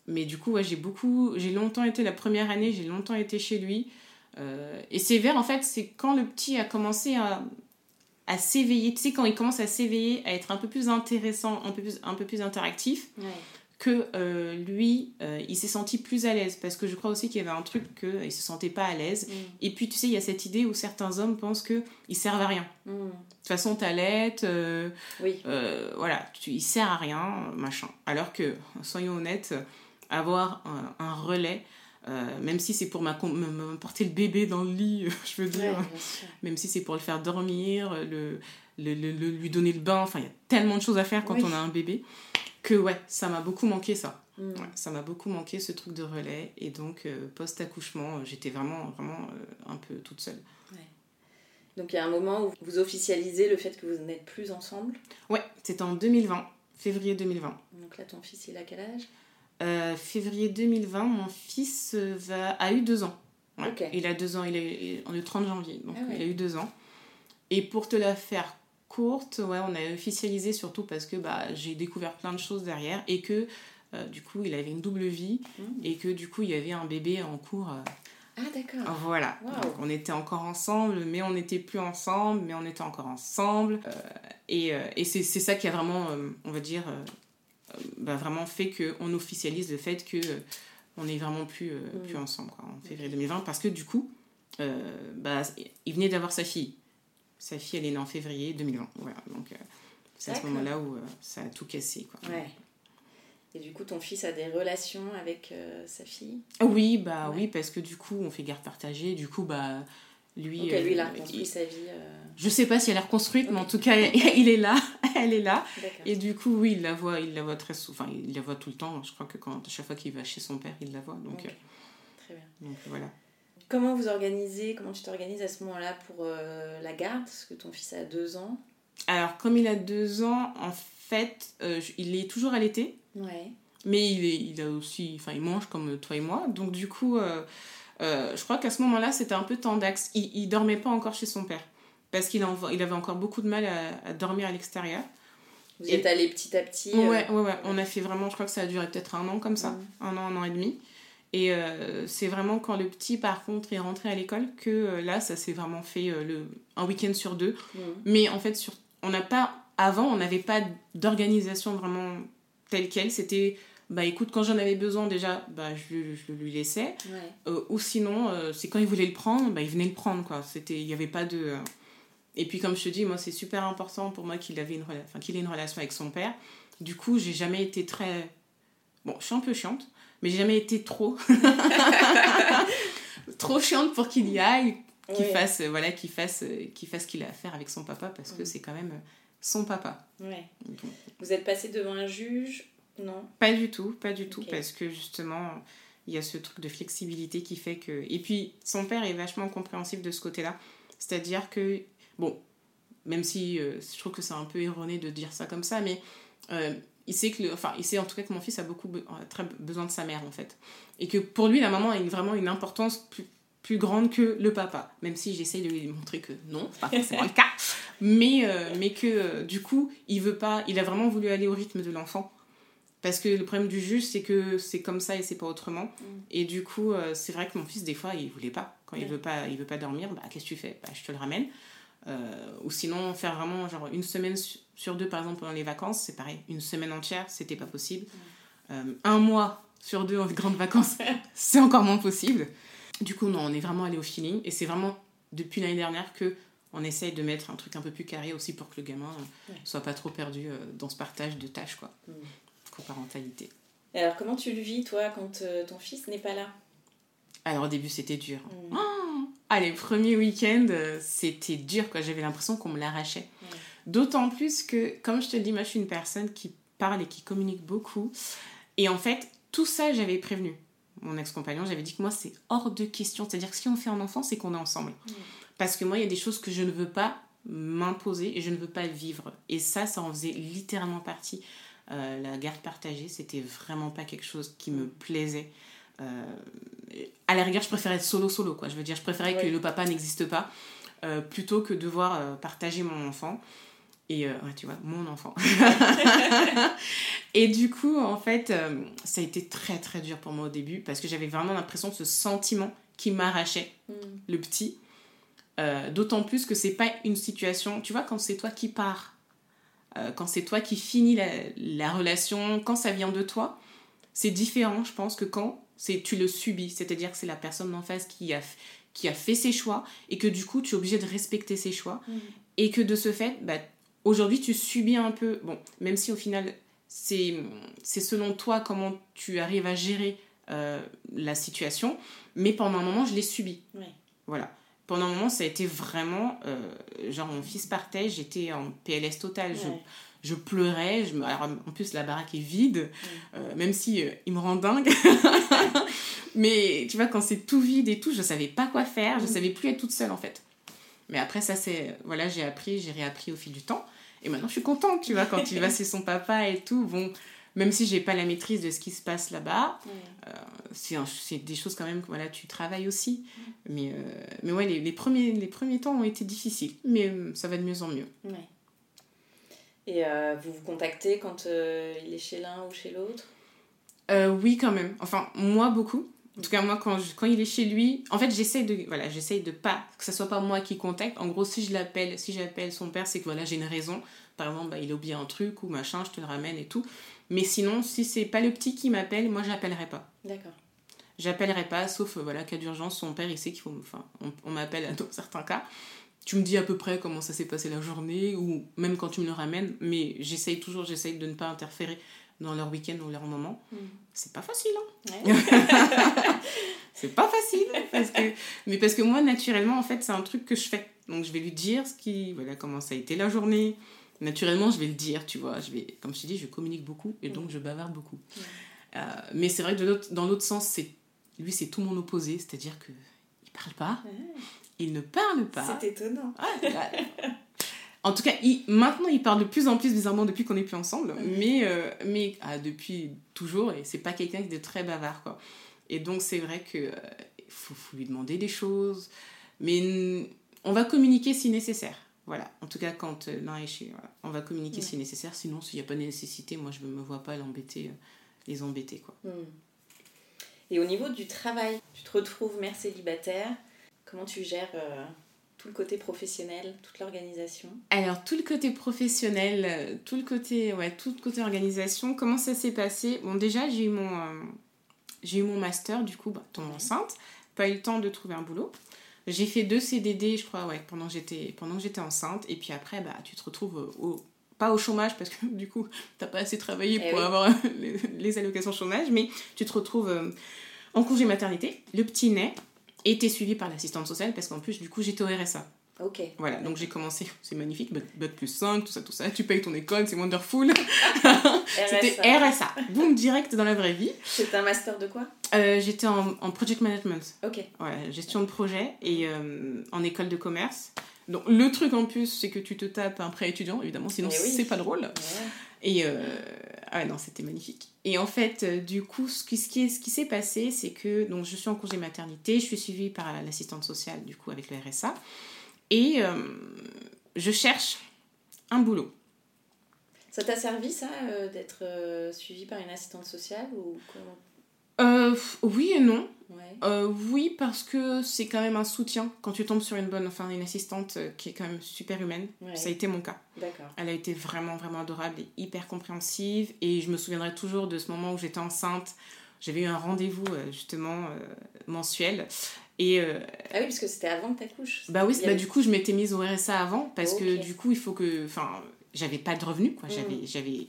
Speaker 2: mais du coup, ouais, j'ai beaucoup, j'ai longtemps été la première année, j'ai longtemps été chez lui. Euh, et c'est vers, en fait, c'est quand le petit a commencé à, à s'éveiller, tu sais, quand il commence à s'éveiller, à être un peu plus intéressant, un peu plus, un peu plus interactif. Ouais que euh, lui, euh, il s'est senti plus à l'aise. Parce que je crois aussi qu'il y avait un truc qu'il ne se sentait pas à l'aise. Mm. Et puis, tu sais, il y a cette idée où certains hommes pensent qu'ils servent à rien. Mm. De toute façon, t'allaites, euh, oui. Euh, voilà, tu, il sert à rien, machin. Alors que, soyons honnêtes, avoir un, relais, même si c'est pour porter le bébé dans le lit, [LAUGHS] je veux dire, même si c'est pour le faire dormir, le, le, lui donner le bain, enfin, il y a tellement de choses à faire quand on a un bébé que ouais, ça m'a beaucoup manqué ça. Mm. ça m'a beaucoup manqué ce truc de relais et donc euh, post-accouchement, euh, j'étais vraiment, vraiment euh, un peu toute seule.
Speaker 1: Donc il y a un moment où vous officialisez le fait que vous n'êtes plus ensemble?
Speaker 2: Ouais, c'était en 2020, février 2020.
Speaker 1: Donc là, ton fils, il a quel âge?
Speaker 2: Février 2020, mon fils va, a eu deux ans. Il a deux ans, il est, on est le 30 janvier, donc ah il a eu deux ans. Et pour te la faire courte, ouais, on a officialisé surtout parce que bah, j'ai découvert plein de choses derrière et que euh, du coup il avait une double vie mmh. et que du coup il y avait un bébé en cours. Euh,
Speaker 1: ah d'accord.
Speaker 2: Voilà. on était encore ensemble, mais on n'était plus ensemble, mais on était encore ensemble. Euh, et, et c'est ça qui a vraiment, on va dire, bah, vraiment fait qu'on officialise le fait que on n'est vraiment plus, mmh. plus ensemble quoi, en février 2020 parce que du coup, bah, il venait d'avoir sa fille. Sa fille, elle est née en février 2020. Voilà, donc euh, c'est à ce moment-là où euh, ça a tout cassé. Quoi.
Speaker 1: Ouais. Et du coup, ton fils a des relations avec euh, sa fille?
Speaker 2: Oui, bah oui, parce que du coup, on fait garde partagée. Du coup, bah lui.
Speaker 1: Donc, lui, il a reconstruit sa vie.
Speaker 2: Je sais pas si elle est reconstruite, mais en tout cas, [LAUGHS] il est là, elle est là. Et du coup, oui, il la voit, il la voit très souvent. Enfin, il la voit tout le temps. Je crois que quand, à chaque fois qu'il va chez son père, il la voit. Donc,
Speaker 1: très bien.
Speaker 2: Donc voilà.
Speaker 1: Comment vous organisez, comment tu t'organises à ce moment-là pour euh, la garde? Parce que ton fils a deux ans.
Speaker 2: Alors, comme il a deux ans, en fait, euh, il est toujours allaité.
Speaker 1: Ouais.
Speaker 2: Mais il, est, il a aussi, enfin, il mange comme toi et moi. Donc, du coup, euh, je crois qu'à ce moment-là, c'était un peu tendax. Il, il dormait pas encore chez son père. Parce qu'il il avait encore beaucoup de mal à, dormir à l'extérieur.
Speaker 1: Vous êtes allé petit à petit
Speaker 2: Ouais, ouais, ouais. On a fait vraiment, je crois que ça a duré peut-être un an comme ça. Un an, un an et demi. Et euh, c'est vraiment quand le petit, par contre, est rentré à l'école que euh, là, ça s'est vraiment fait euh, le, un week-end sur deux. Mmh. Mais en fait, sur, on n'a pas. Avant, on n'avait pas d'organisation vraiment telle qu'elle. C'était. Bah écoute, quand j'en avais besoin déjà, bah je, je le lui laissais. ou sinon, c'est quand il voulait le prendre, bah il venait le prendre quoi. C'était, il n'y avait pas de. Et puis comme je te dis, moi c'est super important pour moi qu'il avait une enfin, qu'il ait une relation avec son père. Du coup, j'ai jamais été très. Bon, je suis un peu chiante, mais j'ai jamais été trop [LAUGHS] trop chiante pour qu'il y aille qu'il fasse voilà qu'il fasse qu'il fasse ce qu'il a à faire avec son papa parce que c'est quand même son papa
Speaker 1: ouais. vous êtes passé devant un juge non?
Speaker 2: Pas du tout pas du tout parce que justement il y a ce truc de flexibilité qui fait que et puis son père est vachement compréhensif de ce côté là c'est à dire que bon même si euh, je trouve que c'est un peu erroné de dire ça comme ça mais euh, il sait que enfin il sait en tout cas que mon fils a beaucoup très besoin de sa mère en fait. Et que pour lui la maman a vraiment une importance plus, plus grande que le papa. Même si j'essaye de lui montrer que non c'est pas forcément le cas. Mais euh, mais que du coup il veut pas il a vraiment voulu aller au rythme de l'enfant. Parce que le problème du juge c'est que c'est comme ça et c'est pas autrement. Mm. et du coup c'est vrai que mon fils des fois il voulait pas. Quand il veut pas il veut pas dormir bah qu'est-ce que tu fais? Bah, je te le ramène ou sinon, faire vraiment genre une semaine sur deux, par exemple, pendant les vacances, c'est pareil. Une semaine entière, c'était pas possible. un mois sur deux en grandes vacances, [LAUGHS] c'est encore moins possible. Du coup, non, on est vraiment allé au feeling. Et c'est vraiment depuis l'année dernière que on essaye de mettre un truc un peu plus carré aussi pour que le gamin ne soit pas trop perdu dans ce partage de tâches, quoi. Mm. Coparentalité.
Speaker 1: Et alors, comment tu le vis, toi, quand euh, ton fils n'est pas là?
Speaker 2: Alors, au début, c'était dur. Mm. Oh ah, les premiers week-ends, euh, c'était dur, quoi. J'avais l'impression qu'on me l'arrachait. D'autant plus que, comme je te le dis, moi, je suis une personne qui parle et qui communique beaucoup. Et en fait, tout ça, j'avais prévenu mon ex-compagnon. J'avais dit que moi, c'est hors de question. C'est-à-dire que si on fait un enfant, c'est qu'on est ensemble. Parce que moi, il y a des choses que je ne veux pas m'imposer et je ne veux pas vivre. Et ça, ça en faisait littéralement partie. Euh, la garde partagée, c'était vraiment pas quelque chose qui me plaisait. Euh, à la rigueur, je préférais être solo-solo, quoi. Je veux dire, je préférais que le papa n'existe pas euh, plutôt que devoir partager mon enfant. Et tu vois, mon enfant. [LAUGHS] et du coup, en fait, ça a été très très dur pour moi au début parce que j'avais vraiment l'impression de ce sentiment qui m'arrachait, mm. le petit. D'autant plus que c'est pas une situation, tu vois, quand c'est toi qui pars euh, quand c'est toi qui finis la, relation, quand ça vient de toi, c'est différent, je pense, que quand c'est tu le subis. C'est-à-dire que c'est la personne en face qui a, qui a fait ses choix et que du coup, tu es obligé de respecter ses choix. Mm. Et que de ce fait, bah, aujourd'hui, tu subis un peu, bon, même si au final, c'est selon toi comment tu arrives à gérer euh, la situation, mais pendant un moment, je l'ai subi. Voilà pendant un moment, ça a été vraiment. Euh, genre, mon fils partait, j'étais en PLS total. Je, je pleurais. Je me, alors, en plus, la baraque est vide, euh, même si euh, il me rend dingue. [LAUGHS] Mais tu vois, quand c'est tout vide et tout, je savais pas quoi faire. Je savais plus être toute seule, en fait. Mais après, ça, c'est. Voilà, j'ai appris, j'ai réappris au fil du temps. Et maintenant, je suis contente, tu vois, quand il va, [LAUGHS] c'est son papa et tout. Bon même si j'ai pas la maîtrise de ce qui se passe là-bas, euh, c'est des choses quand même que voilà, tu travailles aussi. Mais, euh, mais ouais, les, les, premiers, les premiers temps ont été difficiles, mais euh, ça va de mieux en mieux.
Speaker 1: Et vous vous contactez quand il est chez l'un ou chez l'autre?
Speaker 2: Oui, quand même. Enfin, moi, beaucoup. En tout cas, moi, quand, quand il est chez lui, en fait, j'essaye de, voilà, j'essaye de pas, que ce soit pas moi qui contacte. En gros, si je l'appelle, si j'appelle son père, c'est que voilà, j'ai une raison. Par exemple, bah, il a oublié un truc ou machin, je te le ramène et tout. Mais sinon, si c'est pas le petit qui m'appelle, moi j'appellerai pas. D'accord. J'appellerai pas, sauf euh, voilà, cas d'urgence, son père il sait qu'il faut. Enfin, on, m'appelle dans certains cas. Tu me dis à peu près comment ça s'est passé la journée, ou même quand tu me le ramènes, mais j'essaye toujours, j'essaye de ne pas interférer dans leur week-end ou leur moment. Hmm. C'est pas facile, hein [LAUGHS] C'est pas facile, [LAUGHS] parce que... mais parce que moi, naturellement, en fait, c'est un truc que je fais. Donc je vais lui dire ce qui, voilà, comment ça a été la journée, naturellement, je vais le dire, tu vois. Je vais, comme je t'ai dit, je communique beaucoup et donc je bavarde beaucoup. Euh, mais c'est vrai que de dans l'autre sens, c'est lui, c'est tout mon opposé, c'est-à-dire que il parle pas, il ne parle pas.
Speaker 1: C'est étonnant.
Speaker 2: en tout cas, il, maintenant, il parle de plus en plus bizarrement depuis qu'on n'est plus ensemble, mais, euh, mais ah, depuis toujours, et c'est pas quelqu'un qui est très bavard, quoi. Et donc, c'est vrai que euh, faut, faut lui demander des choses, mais on va communiquer si nécessaire. Voilà, en tout cas, quand euh, l'un est chez. On va communiquer si nécessaire, sinon, s'il n'y a pas de nécessité, moi, je ne me vois pas l'embêter, euh, les embêter. Quoi. Hmm.
Speaker 1: Et au niveau du travail, tu te retrouves mère célibataire, comment tu gères euh, tout le côté professionnel, toute l'organisation?
Speaker 2: Alors, tout le côté professionnel, tout le côté, ouais, tout le côté organisation, comment ça s'est passé? Bon, déjà, j'ai eu, mon, j'ai eu mon master, du coup, bah, tombe enceinte, pas eu le temps de trouver un boulot. J'ai fait deux CDD, je crois, ouais, pendant que j'étais, pendant que j'étais enceinte. Et puis après, bah, tu te retrouves au, pas au chômage parce que du coup, t'as pas assez travaillé eh pour avoir les, allocations chômage, mais tu te retrouves euh, en congé maternité. Le petit naît était suivi par l'assistante sociale parce qu'en plus, du coup, j'étais au RSA. Ok. Voilà, donc j'ai commencé, c'est magnifique, bac, plus 5, tout ça, tout ça, tu payes ton école, c'est wonderful. [LAUGHS] C'était RSA, boum, direct dans la vraie vie.
Speaker 1: C'était un master de quoi?
Speaker 2: Euh, J'étais en, en, project management. Ok. Ouais, gestion de projet et euh, en école de commerce. Donc le truc en plus, c'est que tu te tapes un prêt étudiant, évidemment, sinon c'est pas drôle. Et euh, ah non, c'était magnifique. Et en fait, du coup, ce qui, ce qui, ce qui s'est passé, c'est que donc, je suis en congé maternité, je suis suivie par l'assistante sociale, du coup, avec le RSA. Et euh, je cherche un boulot.
Speaker 1: Ça t'a servi ça euh, d'être euh, suivi par une assistante sociale ou comment
Speaker 2: euh, Oui et non. Euh, oui, parce que c'est quand même un soutien quand tu tombes sur une bonne, enfin une assistante euh, qui est quand même super humaine. Ça a été mon cas. Elle a été vraiment, vraiment adorable et hyper compréhensive. Et je me souviendrai toujours de ce moment où j'étais enceinte. J'avais eu un rendez-vous justement mensuel. Et,
Speaker 1: ah oui, parce que c'était avant que tu accouches.
Speaker 2: Bah oui, bah, du coup, je m'étais mise au RSA avant parce que du coup, il faut que. Enfin, j'avais pas de revenus, quoi. J'avais, mm. j'avais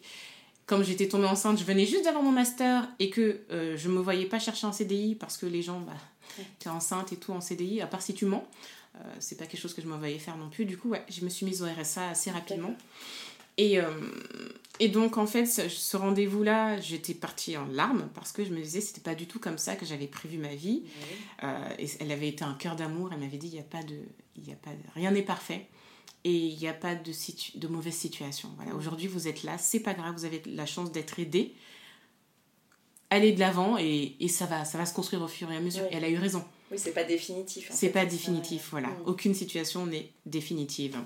Speaker 2: comme j'étais tombée enceinte, je venais juste d'avoir mon master et que euh, je me voyais pas chercher un CDI parce que les gens, bah, tu es enceinte et tout en CDI, à part si tu mens. Euh, c'est pas quelque chose que je me voyais faire non plus. Du coup, ouais, je me suis mise au RSA assez rapidement. Et, euh, et donc, en fait, ce, rendez-vous-là, j'étais partie en larmes parce que je me disais, c'était pas du tout comme ça que j'avais prévu ma vie. Et elle avait été un cœur d'amour. Elle m'avait dit, il n'y a pas de. Y a pas rien n'est parfait et il n'y a pas de, de mauvaise situation. Voilà. Aujourd'hui, vous êtes là, c'est pas grave, vous avez la chance d'être aidé. Allez de l'avant et, et, ça, va, ça va se construire au fur et à mesure. elle a eu raison.
Speaker 1: Oui, c'est pas définitif.
Speaker 2: C'est pas définitif, voilà. Mm. Aucune situation n'est définitive.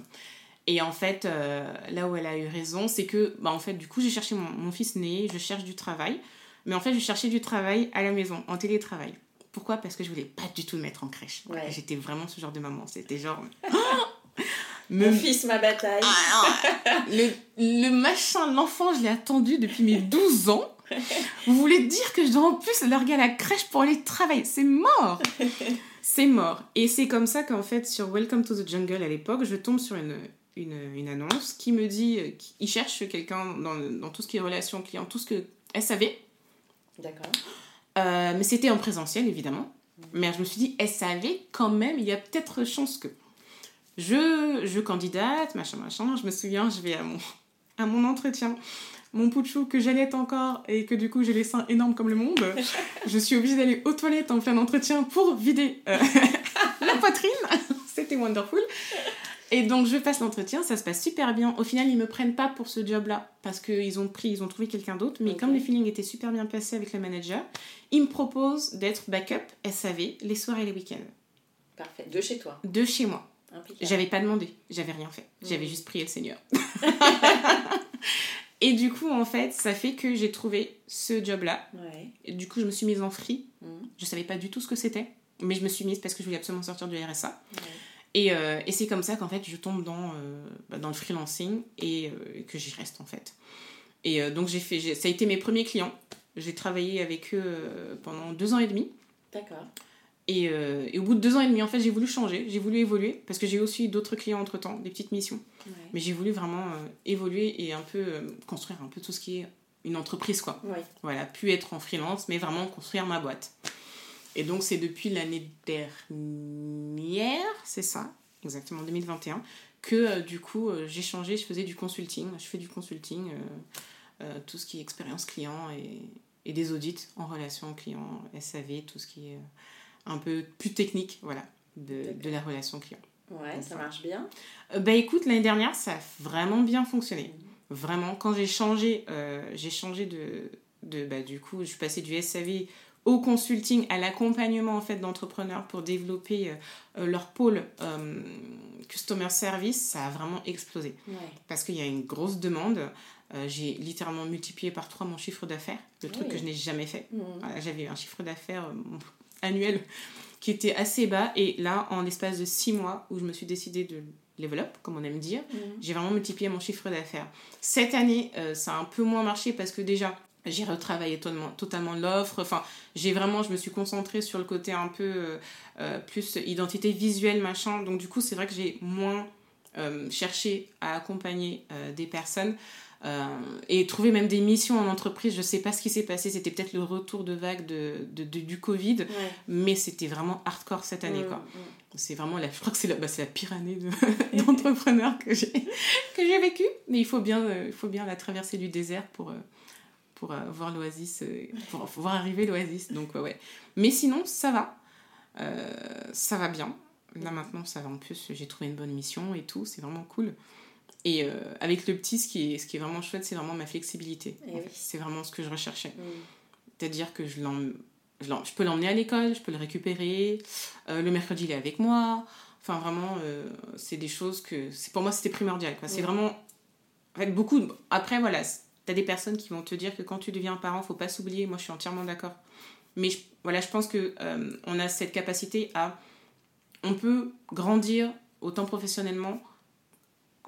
Speaker 2: Et en fait, euh, là où elle a eu raison, c'est que, bah, en fait, du coup, j'ai cherché mon, mon, fils né, je cherche du travail. Mais en fait, je cherchais du travail à la maison, en télétravail. Pourquoi? Parce que je voulais pas du tout le mettre en crèche. J'étais vraiment ce genre de maman. C'était genre. [LAUGHS]
Speaker 1: Mon fils, ma bataille.
Speaker 2: Ah, [LAUGHS] le, le, machin, l'enfant, je l'ai attendu depuis mes 12 ans. Vous voulez dire que je dois en plus larguer à la crèche pour aller travailler C'est mort C'est mort. Et c'est comme ça qu'en fait, sur Welcome to the Jungle à l'époque, je tombe sur une, une, une, annonce qui me dit qu'il cherche quelqu'un dans, dans, tout ce qui est relation client, tout ce que SAV.
Speaker 1: D'accord.
Speaker 2: Euh, mais c'était en présentiel, évidemment. Mais je me suis dit, SAV, quand même, il y a peut-être chance que. Je, je candidate, machin, machin. Je me souviens, je vais à mon, à mon entretien. Mon pouchou que j'allais encore et que du coup j'ai les seins énormes comme le monde. je suis obligée d'aller aux toilettes en plein entretien pour vider euh, [LAUGHS] la poitrine. C'était wonderful. Et donc je passe l'entretien, ça se passe super bien. Au final, ils me prennent pas pour ce job-là parce qu'ils ont pris, ils ont trouvé quelqu'un d'autre. Mais comme les feelings étaient super bien passés avec le manager, ils me proposent d'être backup SAV les soirs et les week-ends.
Speaker 1: Parfait. De chez toi.
Speaker 2: De chez moi. J'avais pas demandé, j'avais rien fait. J'avais juste prié le Seigneur. [LAUGHS] et du coup, en fait, ça fait que j'ai trouvé ce job-là. Du coup, je me suis mise en free. Je mm. Je savais pas du tout ce que c'était, mais je me suis mise parce que je voulais absolument sortir du RSA. Et, euh, et c'est comme ça qu'en fait, je tombe dans, euh, bah, dans le freelancing et euh, que j'y reste en fait. Et donc, j'ai fait, ça a été mes premiers clients. J'ai travaillé avec eux pendant deux ans et demi.
Speaker 1: D'accord.
Speaker 2: Euh, et, au bout de deux ans et demi, en fait, j'ai voulu changer, j'ai voulu évoluer, parce que j'ai aussi d'autres clients entre-temps, des petites missions. Mais j'ai voulu vraiment euh, évoluer et un peu euh, construire un peu tout ce qui est une entreprise, quoi. Voilà, plus être en freelance, mais vraiment construire ma boîte. Et donc, c'est depuis l'année dernière, c'est ça, exactement, 2021, que du coup, j'ai changé, je faisais du consulting. Je fais du consulting, tout ce qui est expérience client et, et des audits en relation client, SAV, tout ce qui est un peu plus technique voilà, de, de la relation client.
Speaker 1: Ouais, ça marche bien.
Speaker 2: Euh, bah écoute, l'année dernière, ça a vraiment bien fonctionné. Vraiment, quand j'ai changé, euh, j'ai changé de, de bah, du coup, je suis passée du SAV au consulting, à l'accompagnement en fait d'entrepreneurs pour développer euh, leur pôle customer service, ça a vraiment explosé. Parce qu'il y a une grosse demande. j'ai littéralement multiplié par trois mon chiffre d'affaires, le truc que je n'ai jamais fait. Mmh. J'avais un chiffre d'affaires annuel qui était assez bas. Et là, en l'espace de six mois, où je me suis décidée de level up, comme on aime dire, mhm. j'ai vraiment multiplié mon chiffre d'affaires. Cette année, euh, ça a un peu moins marché parce que déjà, j'ai retravaillé totalement, totalement l'offre. Enfin, j'ai vraiment, je me suis concentrée sur le côté un peu euh, euh, plus identité visuelle, machin. Donc, du coup, c'est vrai que j'ai moins cherché à accompagner des personnes. Euh, et trouver même des missions en entreprise, je sais pas ce qui s'est passé, c'était peut-être le retour de vague de, de, du Covid, mais c'était vraiment hardcore cette année. quoi. C'est vraiment, la, je crois que c'est la, bah, la pire année [LAUGHS] [LAUGHS] d'entrepreneur [LAUGHS] que j'ai vécue, mais il faut, bien, euh, il faut bien la traversée du désert pour, euh, pour voir l'oasis, pour voir arriver l'oasis. Donc ouais. Mais sinon, ça va. ça va bien. Là maintenant, ça va en plus, j'ai trouvé une bonne mission et tout, c'est vraiment cool. Et euh, avec le petit, ce qui est, ce qui est vraiment chouette, c'est vraiment ma flexibilité. Eh c'est vraiment ce que je recherchais. Mm. C'est-à-dire que je, je, je peux l'emmener à l'école, je peux le récupérer. Euh, le mercredi, il est avec moi. Enfin, vraiment, euh, c'est des choses que... Pour moi, c'était primordial. C'est vraiment... En fait, beaucoup... Après, voilà, t'as des personnes qui vont te dire que quand tu deviens parent, faut pas s'oublier. Moi, je suis entièrement d'accord. Mais je, voilà, je pense que on a cette capacité à. On peut grandir autant professionnellement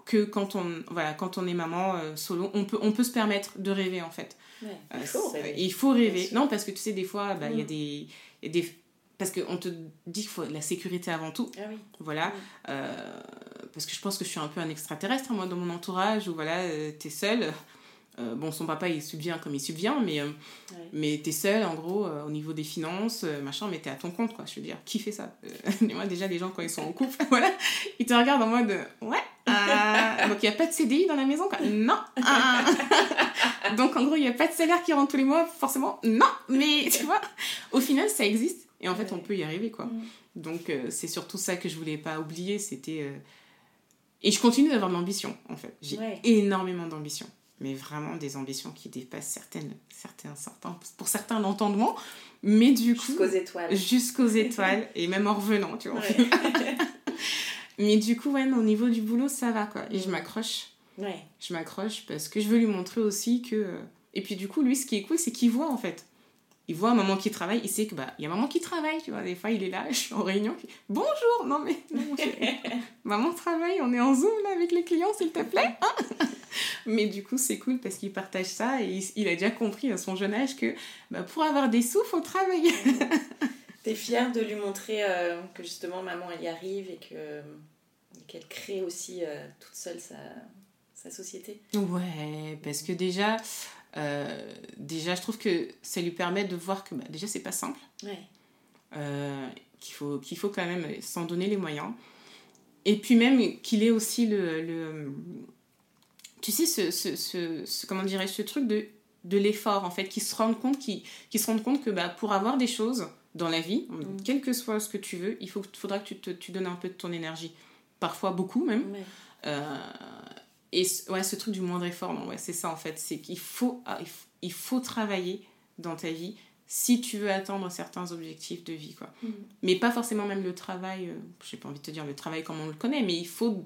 Speaker 2: que quand on, voilà, quand on est maman solo. On peut, on peut se permettre de rêver en fait. il, faut rêver. il faut rêver. Non, parce que tu sais, des fois, bah, il y a mm. des, y a des parce qu'on te dit qu'il faut la sécurité avant tout. Ah oui. Voilà. Mm. Euh, parce que je pense que je suis un peu un extraterrestre, hein, moi, dans mon entourage, où voilà, euh, t'es seule. Euh, bon, son papa, il subvient comme il subvient, mais, euh, mais t'es seule, en gros, au niveau des finances, machin, mais t'es à ton compte, quoi. Je veux dire, qui fait ça? [LAUGHS] Moi, déjà, les gens, quand ils sont en couple, [LAUGHS] voilà, ils te regardent en mode, ouais, donc il n'y a pas de CDI dans la maison, quoi. Non [LAUGHS] Donc, en gros, il n'y a pas de salaire qui rentre tous les mois, forcément, non Mais, tu vois, au final, ça existe et en fait, on peut y arriver, quoi. Mm. Donc, euh, c'est surtout ça que je voulais pas oublier. C'était. Euh, et je continue d'avoir de l'ambition, en fait. J'ai énormément d'ambition. Mais vraiment des ambitions qui dépassent certaines, certains, certains, pour certains l'entendement. Mais du coup.
Speaker 1: Jusqu'aux étoiles.
Speaker 2: Jusqu'aux [LAUGHS] étoiles. et même en revenant, tu vois. [LAUGHS] mais du coup, ouais, au niveau du boulot, ça va, quoi. Et je mm. m'accroche. Ouais. Je m'accroche parce que je veux lui montrer aussi que. Euh, et puis, du coup, lui, ce qui est cool, c'est qu'il voit, en fait il voit maman qui travaille, il sait que bah il y a maman qui travaille, tu vois. Des fois, il est là, [LAUGHS] je suis en réunion, bonjour, non mais [LAUGHS] maman travaille, on est en zoom là avec les clients, s'il te plaît. Hein? [LAUGHS] mais du coup, c'est cool parce qu'il partage ça et il, a déjà compris à son jeune âge que bah, pour avoir des sous, faut travailler.
Speaker 1: T'es fière de lui montrer euh, que justement maman elle y arrive et que qu'elle crée aussi euh, toute seule sa, sa société.
Speaker 2: Ouais, parce que déjà, euh, déjà, je trouve que ça lui permet de voir que bah, déjà, c'est pas simple. Euh, qu'il faut, qu'il faut quand même s'en donner les moyens. Et puis même qu'il ait aussi le, le... tu sais, ce, ce, ce, comment dirais ce truc de, de l'effort, en fait, qu'il se rende compte, qu'il, se rende compte que bah, pour avoir des choses dans la vie, mm. quel que soit ce que tu veux, il faut, faudra que tu, te, tu donnes un peu de ton énergie. Parfois beaucoup même. Euh, et ouais, ce truc du moindre effort, ouais, c'est ça en fait. C'est qu'il faut, ah, il faut travailler dans ta vie si tu veux atteindre certains objectifs de vie. Quoi. Mm. Mais pas forcément même le travail, euh, j'ai pas envie de te dire le travail comme on le connaît, mais il faut,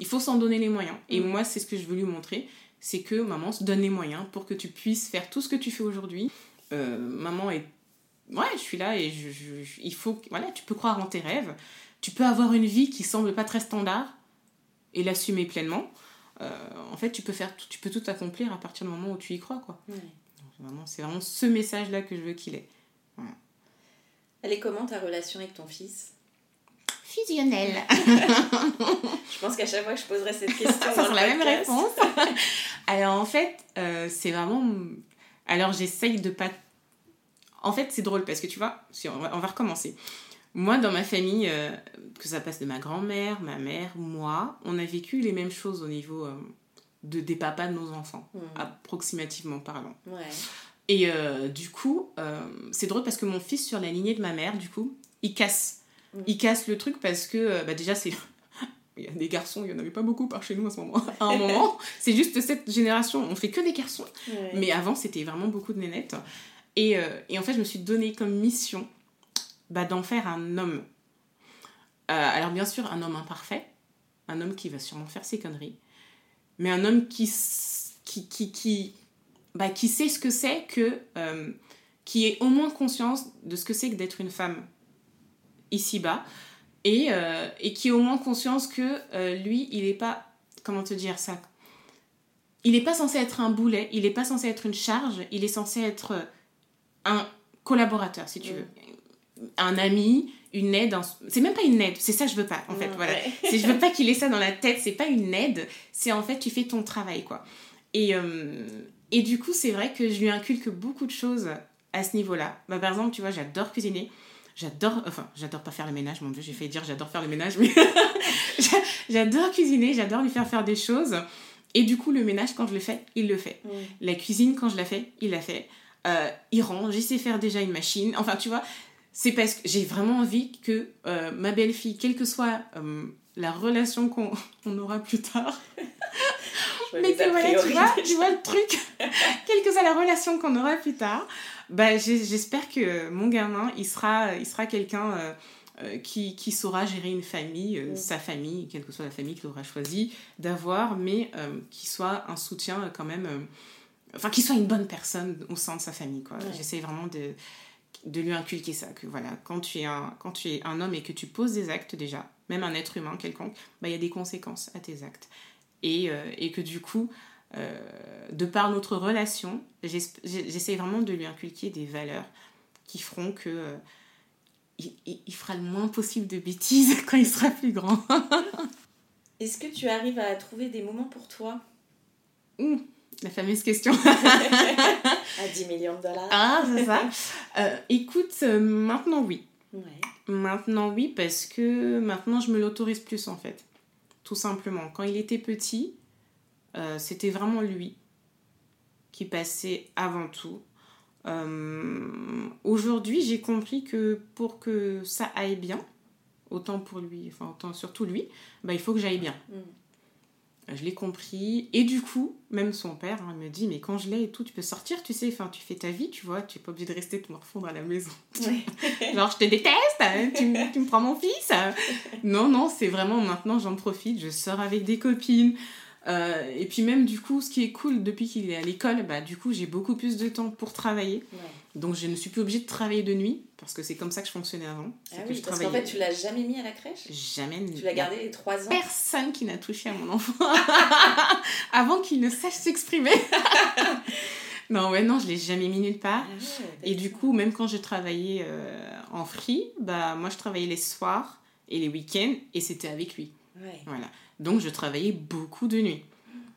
Speaker 2: il faut s'en donner les moyens. Et mm. moi, c'est ce que je veux lui montrer c'est que maman se donne les moyens pour que tu puisses faire tout ce que tu fais aujourd'hui. Euh, maman est. Ouais, je suis là et je, il faut. Voilà, tu peux croire en tes rêves. Tu peux avoir une vie qui semble pas très standard et l'assumer pleinement. Euh, en fait, tu peux, faire tout, tu peux tout accomplir à partir du moment où tu y crois. quoi. C'est vraiment ce message-là que je veux qu'il ait.
Speaker 1: Elle est comment ta relation avec ton fils?
Speaker 2: Fusionnelle. [LAUGHS]
Speaker 1: je pense qu'à chaque fois que je poserai cette question,
Speaker 2: ça sera la même réponse. [LAUGHS] Alors en fait, euh, c'est vraiment. Alors j'essaye de pas. En fait, c'est drôle parce que tu vois, on va, on va recommencer. Moi, dans ma famille, euh, que ça passe de ma grand-mère, ma mère, moi, on a vécu les mêmes choses au niveau euh, de, des papas de nos enfants, hmm. approximativement parlant. Et euh, du coup, c'est drôle parce que mon fils, sur la lignée de ma mère, du coup, il casse. Hmm. Il casse le truc parce que, bah, déjà, c'est. [LAUGHS] il y a des garçons, il n'y en avait pas beaucoup par chez nous à ce moment. à un [LAUGHS] moment, c'est juste cette génération, on fait que des garçons. Mais avant, c'était vraiment beaucoup de nénettes. Et, et en fait, je me suis donné comme mission bah, d'en faire un homme. Euh, alors bien sûr, un homme imparfait, un homme qui va sûrement faire ses conneries, mais un homme qui, qui, qui, qui, bah, qui sait ce que c'est que... Euh, qui ait au moins conscience de ce que c'est que d'être une femme ici-bas, et, euh, et qui ait au moins conscience que lui, il n'est pas... Comment te dire ça? Il n'est pas censé être un boulet, il n'est pas censé être une charge, il est censé être un collaborateur, si tu veux un ami, une aide. C'est même pas une aide, c'est ça je veux pas en fait. Voilà. je veux [LAUGHS] pas qu'il ait ça dans la tête, c'est pas une aide, c'est en fait tu fais ton travail quoi. Et, euh, et du coup, c'est vrai que je lui inculque beaucoup de choses à ce niveau-là. Bah, par exemple, tu vois, j'adore cuisiner. J'adore, enfin, j'adore pas faire le ménage, mon dieu, j'ai fait dire j'adore faire le ménage, mais [LAUGHS] j'adore cuisiner, j'adore lui faire faire des choses. Et du coup, le ménage, quand je le fais, il le fait. La cuisine, quand je la fais, il la fait. Euh, il range, il sait faire déjà une machine. Enfin, tu vois, c'est parce que j'ai vraiment envie que euh, ma belle-fille, quelle que soit euh, la relation qu'on [LAUGHS] aura plus tard, mais que voilà, tu vois, tu vois le truc, [LAUGHS] quelle que soit la relation qu'on aura plus tard, bah, j'espère que mon gamin, il sera, il sera quelqu'un euh, qui, qui, saura gérer une famille, mm. sa famille, quelle que soit la famille qu'il aura choisi d'avoir, mais qui soit un soutien quand même, enfin, qui soit une bonne personne au sein de sa famille, quoi. J'essaie vraiment de de lui inculquer ça, que voilà, quand tu, es un, quand tu es un homme et que tu poses des actes déjà, même un être humain quelconque, bah, il y a des conséquences à tes actes. Et, euh, et que du coup, euh, de par notre relation, j'essaie vraiment de lui inculquer des valeurs qui feront que euh, il, il, fera le moins possible de bêtises [LAUGHS] quand il sera plus grand. [LAUGHS]
Speaker 1: Est-ce que tu arrives à trouver des moments pour toi?
Speaker 2: Ouh, La fameuse question. [LAUGHS]
Speaker 1: à 10 millions de dollars.
Speaker 2: Ah, c'est ça. [LAUGHS] écoute, maintenant oui.
Speaker 1: Ouais.
Speaker 2: Maintenant oui, parce que maintenant je me l'autorise plus en fait. Tout simplement. Quand il était petit, euh, c'était vraiment lui qui passait avant tout. Euh, aujourd'hui, j'ai compris que pour que ça aille bien, autant pour lui, enfin autant surtout lui, bah, il faut que j'aille bien. Mm. Je l'ai compris. Et du coup, même son père hein, me dit, mais quand je l'ai et tout, tu peux sortir, tu sais, enfin, tu fais ta vie, tu vois, tu n'es pas obligé de rester te morfondre à la maison. [LAUGHS] Genre, je te déteste, hein, tu, tu, me prends mon fils. non, non, c'est vraiment maintenant, j'en profite, je sors avec des copines. Euh, et puis même du coup, ce qui est cool depuis qu'il est à l'école, bah, du coup j'ai beaucoup plus de temps pour travailler. Donc je ne suis plus obligée de travailler de nuit, parce que c'est comme ça que je fonctionnais avant.
Speaker 1: Ah oui, parce qu'en fait tu l'as jamais mis à la crèche?
Speaker 2: Jamais.
Speaker 1: Tu l'as gardé les 3 ans?
Speaker 2: Personne qui n'a touché à mon enfant [LAUGHS] avant qu'il ne sache s'exprimer. [LAUGHS] non, ouais, non, je l'ai jamais mis nulle part. Ah et du coup, même quand je travaillais euh, en free, bah moi je travaillais les soirs et les week-ends, et c'était avec lui. Voilà. Donc je travaillais beaucoup de nuit.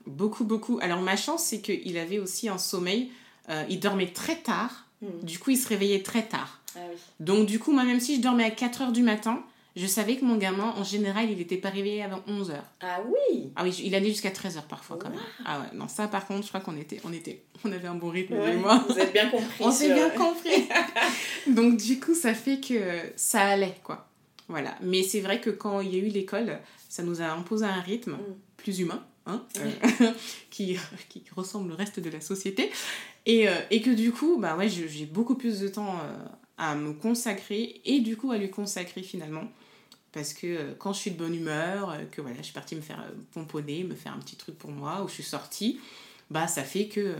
Speaker 2: Beaucoup, beaucoup. Alors ma chance, c'est qu'il avait aussi un sommeil. Euh, il dormait très tard. Hmm. Du coup, il se réveillait très tard. Ah Donc du coup, moi, même si je dormais à 4 heures du matin, je savais que mon gamin, en général, il n'était pas réveillé avant 11 heures.
Speaker 1: Ah oui
Speaker 2: Ah oui, il allait jusqu'à 13 heures parfois quand même. Ah ouais, non, ça par contre, je crois qu'on était, on était, on avait un bon rythme, moi.
Speaker 1: Vous avez bien compris. [LAUGHS]
Speaker 2: on s'est bien compris. [LAUGHS] Donc du coup, ça fait que ça allait, quoi. Voilà. Mais c'est vrai que quand il y a eu l'école, ça nous a imposé un rythme mm. plus humain, hein, euh, [LAUGHS] qui, qui ressemble au reste de la société. Et, euh, et que du coup, bah ouais, j'ai beaucoup plus de temps euh, à me consacrer et du coup à lui consacrer finalement. Parce que quand je suis de bonne humeur, que voilà, je suis partie me faire pomponner, me faire un petit truc pour moi, ou je suis sortie, bah ça fait que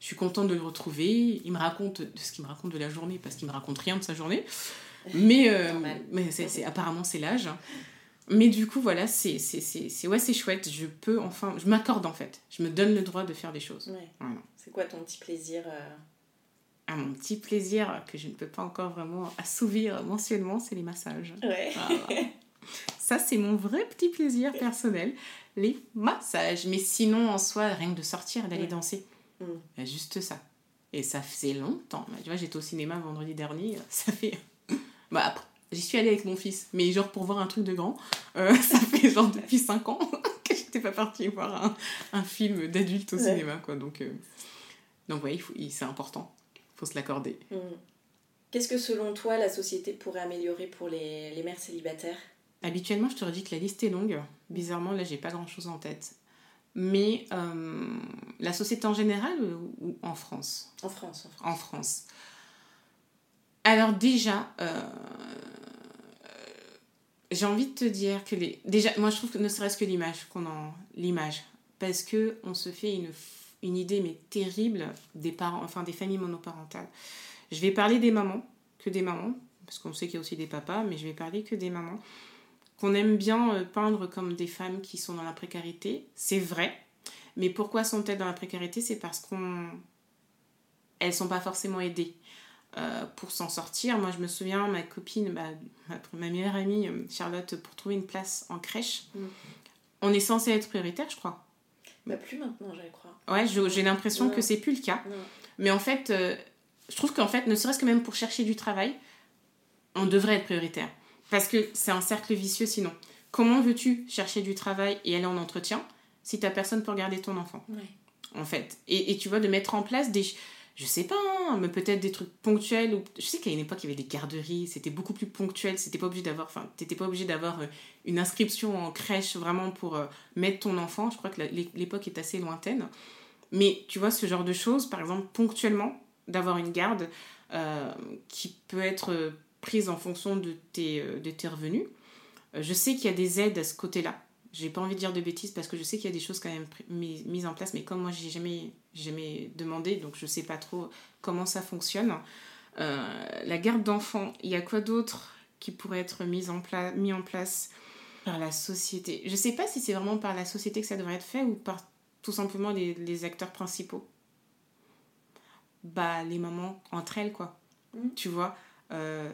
Speaker 2: je suis contente de le retrouver. Il me raconte de ce qu'il me raconte de la journée, parce qu'il me raconte rien de sa journée. Mais, mais c'est, apparemment c'est l'âge. Mais du coup, voilà, c'est ouais, chouette. Je peux enfin, je m'accorde en fait. Je me donne le droit de faire des choses.
Speaker 1: C'est quoi ton petit plaisir euh
Speaker 2: ah, Mon petit plaisir que je ne peux pas encore vraiment assouvir mensuellement, c'est les massages. Ça, c'est mon vrai petit plaisir personnel, les massages. Mais sinon, en soi, rien que de sortir, d'aller danser. Mm. Juste ça. Et ça faisait longtemps. Tu vois, j'étais au cinéma vendredi dernier. Ça fait. Bah, après, J'y suis allée avec mon fils, mais genre pour voir un truc de grand. Euh, [LAUGHS] ça fait genre depuis 5 ans [LAUGHS] que j'étais pas partie voir un, un film d'adulte au cinéma, quoi. Donc, euh, donc ouais, c'est important. Il faut se l'accorder. Mm.
Speaker 1: Qu'est-ce que selon toi la société pourrait améliorer pour les, les mères célibataires?
Speaker 2: Habituellement, je te redis que la liste est longue. Bizarrement, là, j'ai pas grand-chose en tête. Mais euh, la société en général ou en France?
Speaker 1: En France.
Speaker 2: En France. En France. Alors déjà, j'ai envie de te dire que les... déjà moi je trouve que ne serait-ce que l'image qu'on en l'image. Parce que on se fait une, une idée mais terrible des parents enfin des familles monoparentales. Je vais parler des mamans que des mamans parce qu'on sait qu'il y a aussi des papas mais je vais parler que des mamans qu'on aime bien euh, peindre comme des femmes qui sont dans la précarité. C'est vrai. Mais pourquoi sont-elles dans la précarité? C'est parce qu'on elles sont pas forcément aidées euh, pour s'en sortir. Moi, je me souviens, ma copine, bah, ma, meilleure amie, euh, Charlotte, pour trouver une place en crèche, mm. on est censé être prioritaire, je crois.
Speaker 1: Bah, plus maintenant, je crois.
Speaker 2: Ouais, j'ai l'impression que c'est plus le cas. Mais en fait, euh, je trouve qu'en fait, ne serait-ce que même pour chercher du travail, on devrait être prioritaire. Parce que c'est un cercle vicieux sinon. Comment veux-tu chercher du travail et aller en entretien si tu n'as personne pour garder ton enfant? En fait. Et, et, tu vois, de mettre en place des je sais pas, hein, mais peut-être des trucs ponctuels. Je sais qu'à une époque, il y avait des garderies, c'était beaucoup plus ponctuel. C'était pas obligé d'avoir, pas obligé d'avoir euh, une inscription en crèche vraiment pour euh, mettre ton enfant. Je crois que l'époque est assez lointaine. Mais tu vois, ce genre de choses, par exemple, ponctuellement, d'avoir une garde euh, qui peut être prise en fonction de tes, de tes revenus. je sais qu'il y a des aides à ce côté-là j'ai pas envie de dire de bêtises parce que je sais qu'il y a des choses quand même mises en place, mais comme moi j'ai jamais, jamais demandé, donc je sais pas trop comment ça fonctionne. la garde d'enfants, il y a quoi d'autre qui pourrait être mis en, mis en place par la société? Je sais pas si c'est vraiment par la société que ça devrait être fait ou par tout simplement les, acteurs principaux. Bah, les mamans entre elles, quoi. Mm. Tu vois euh,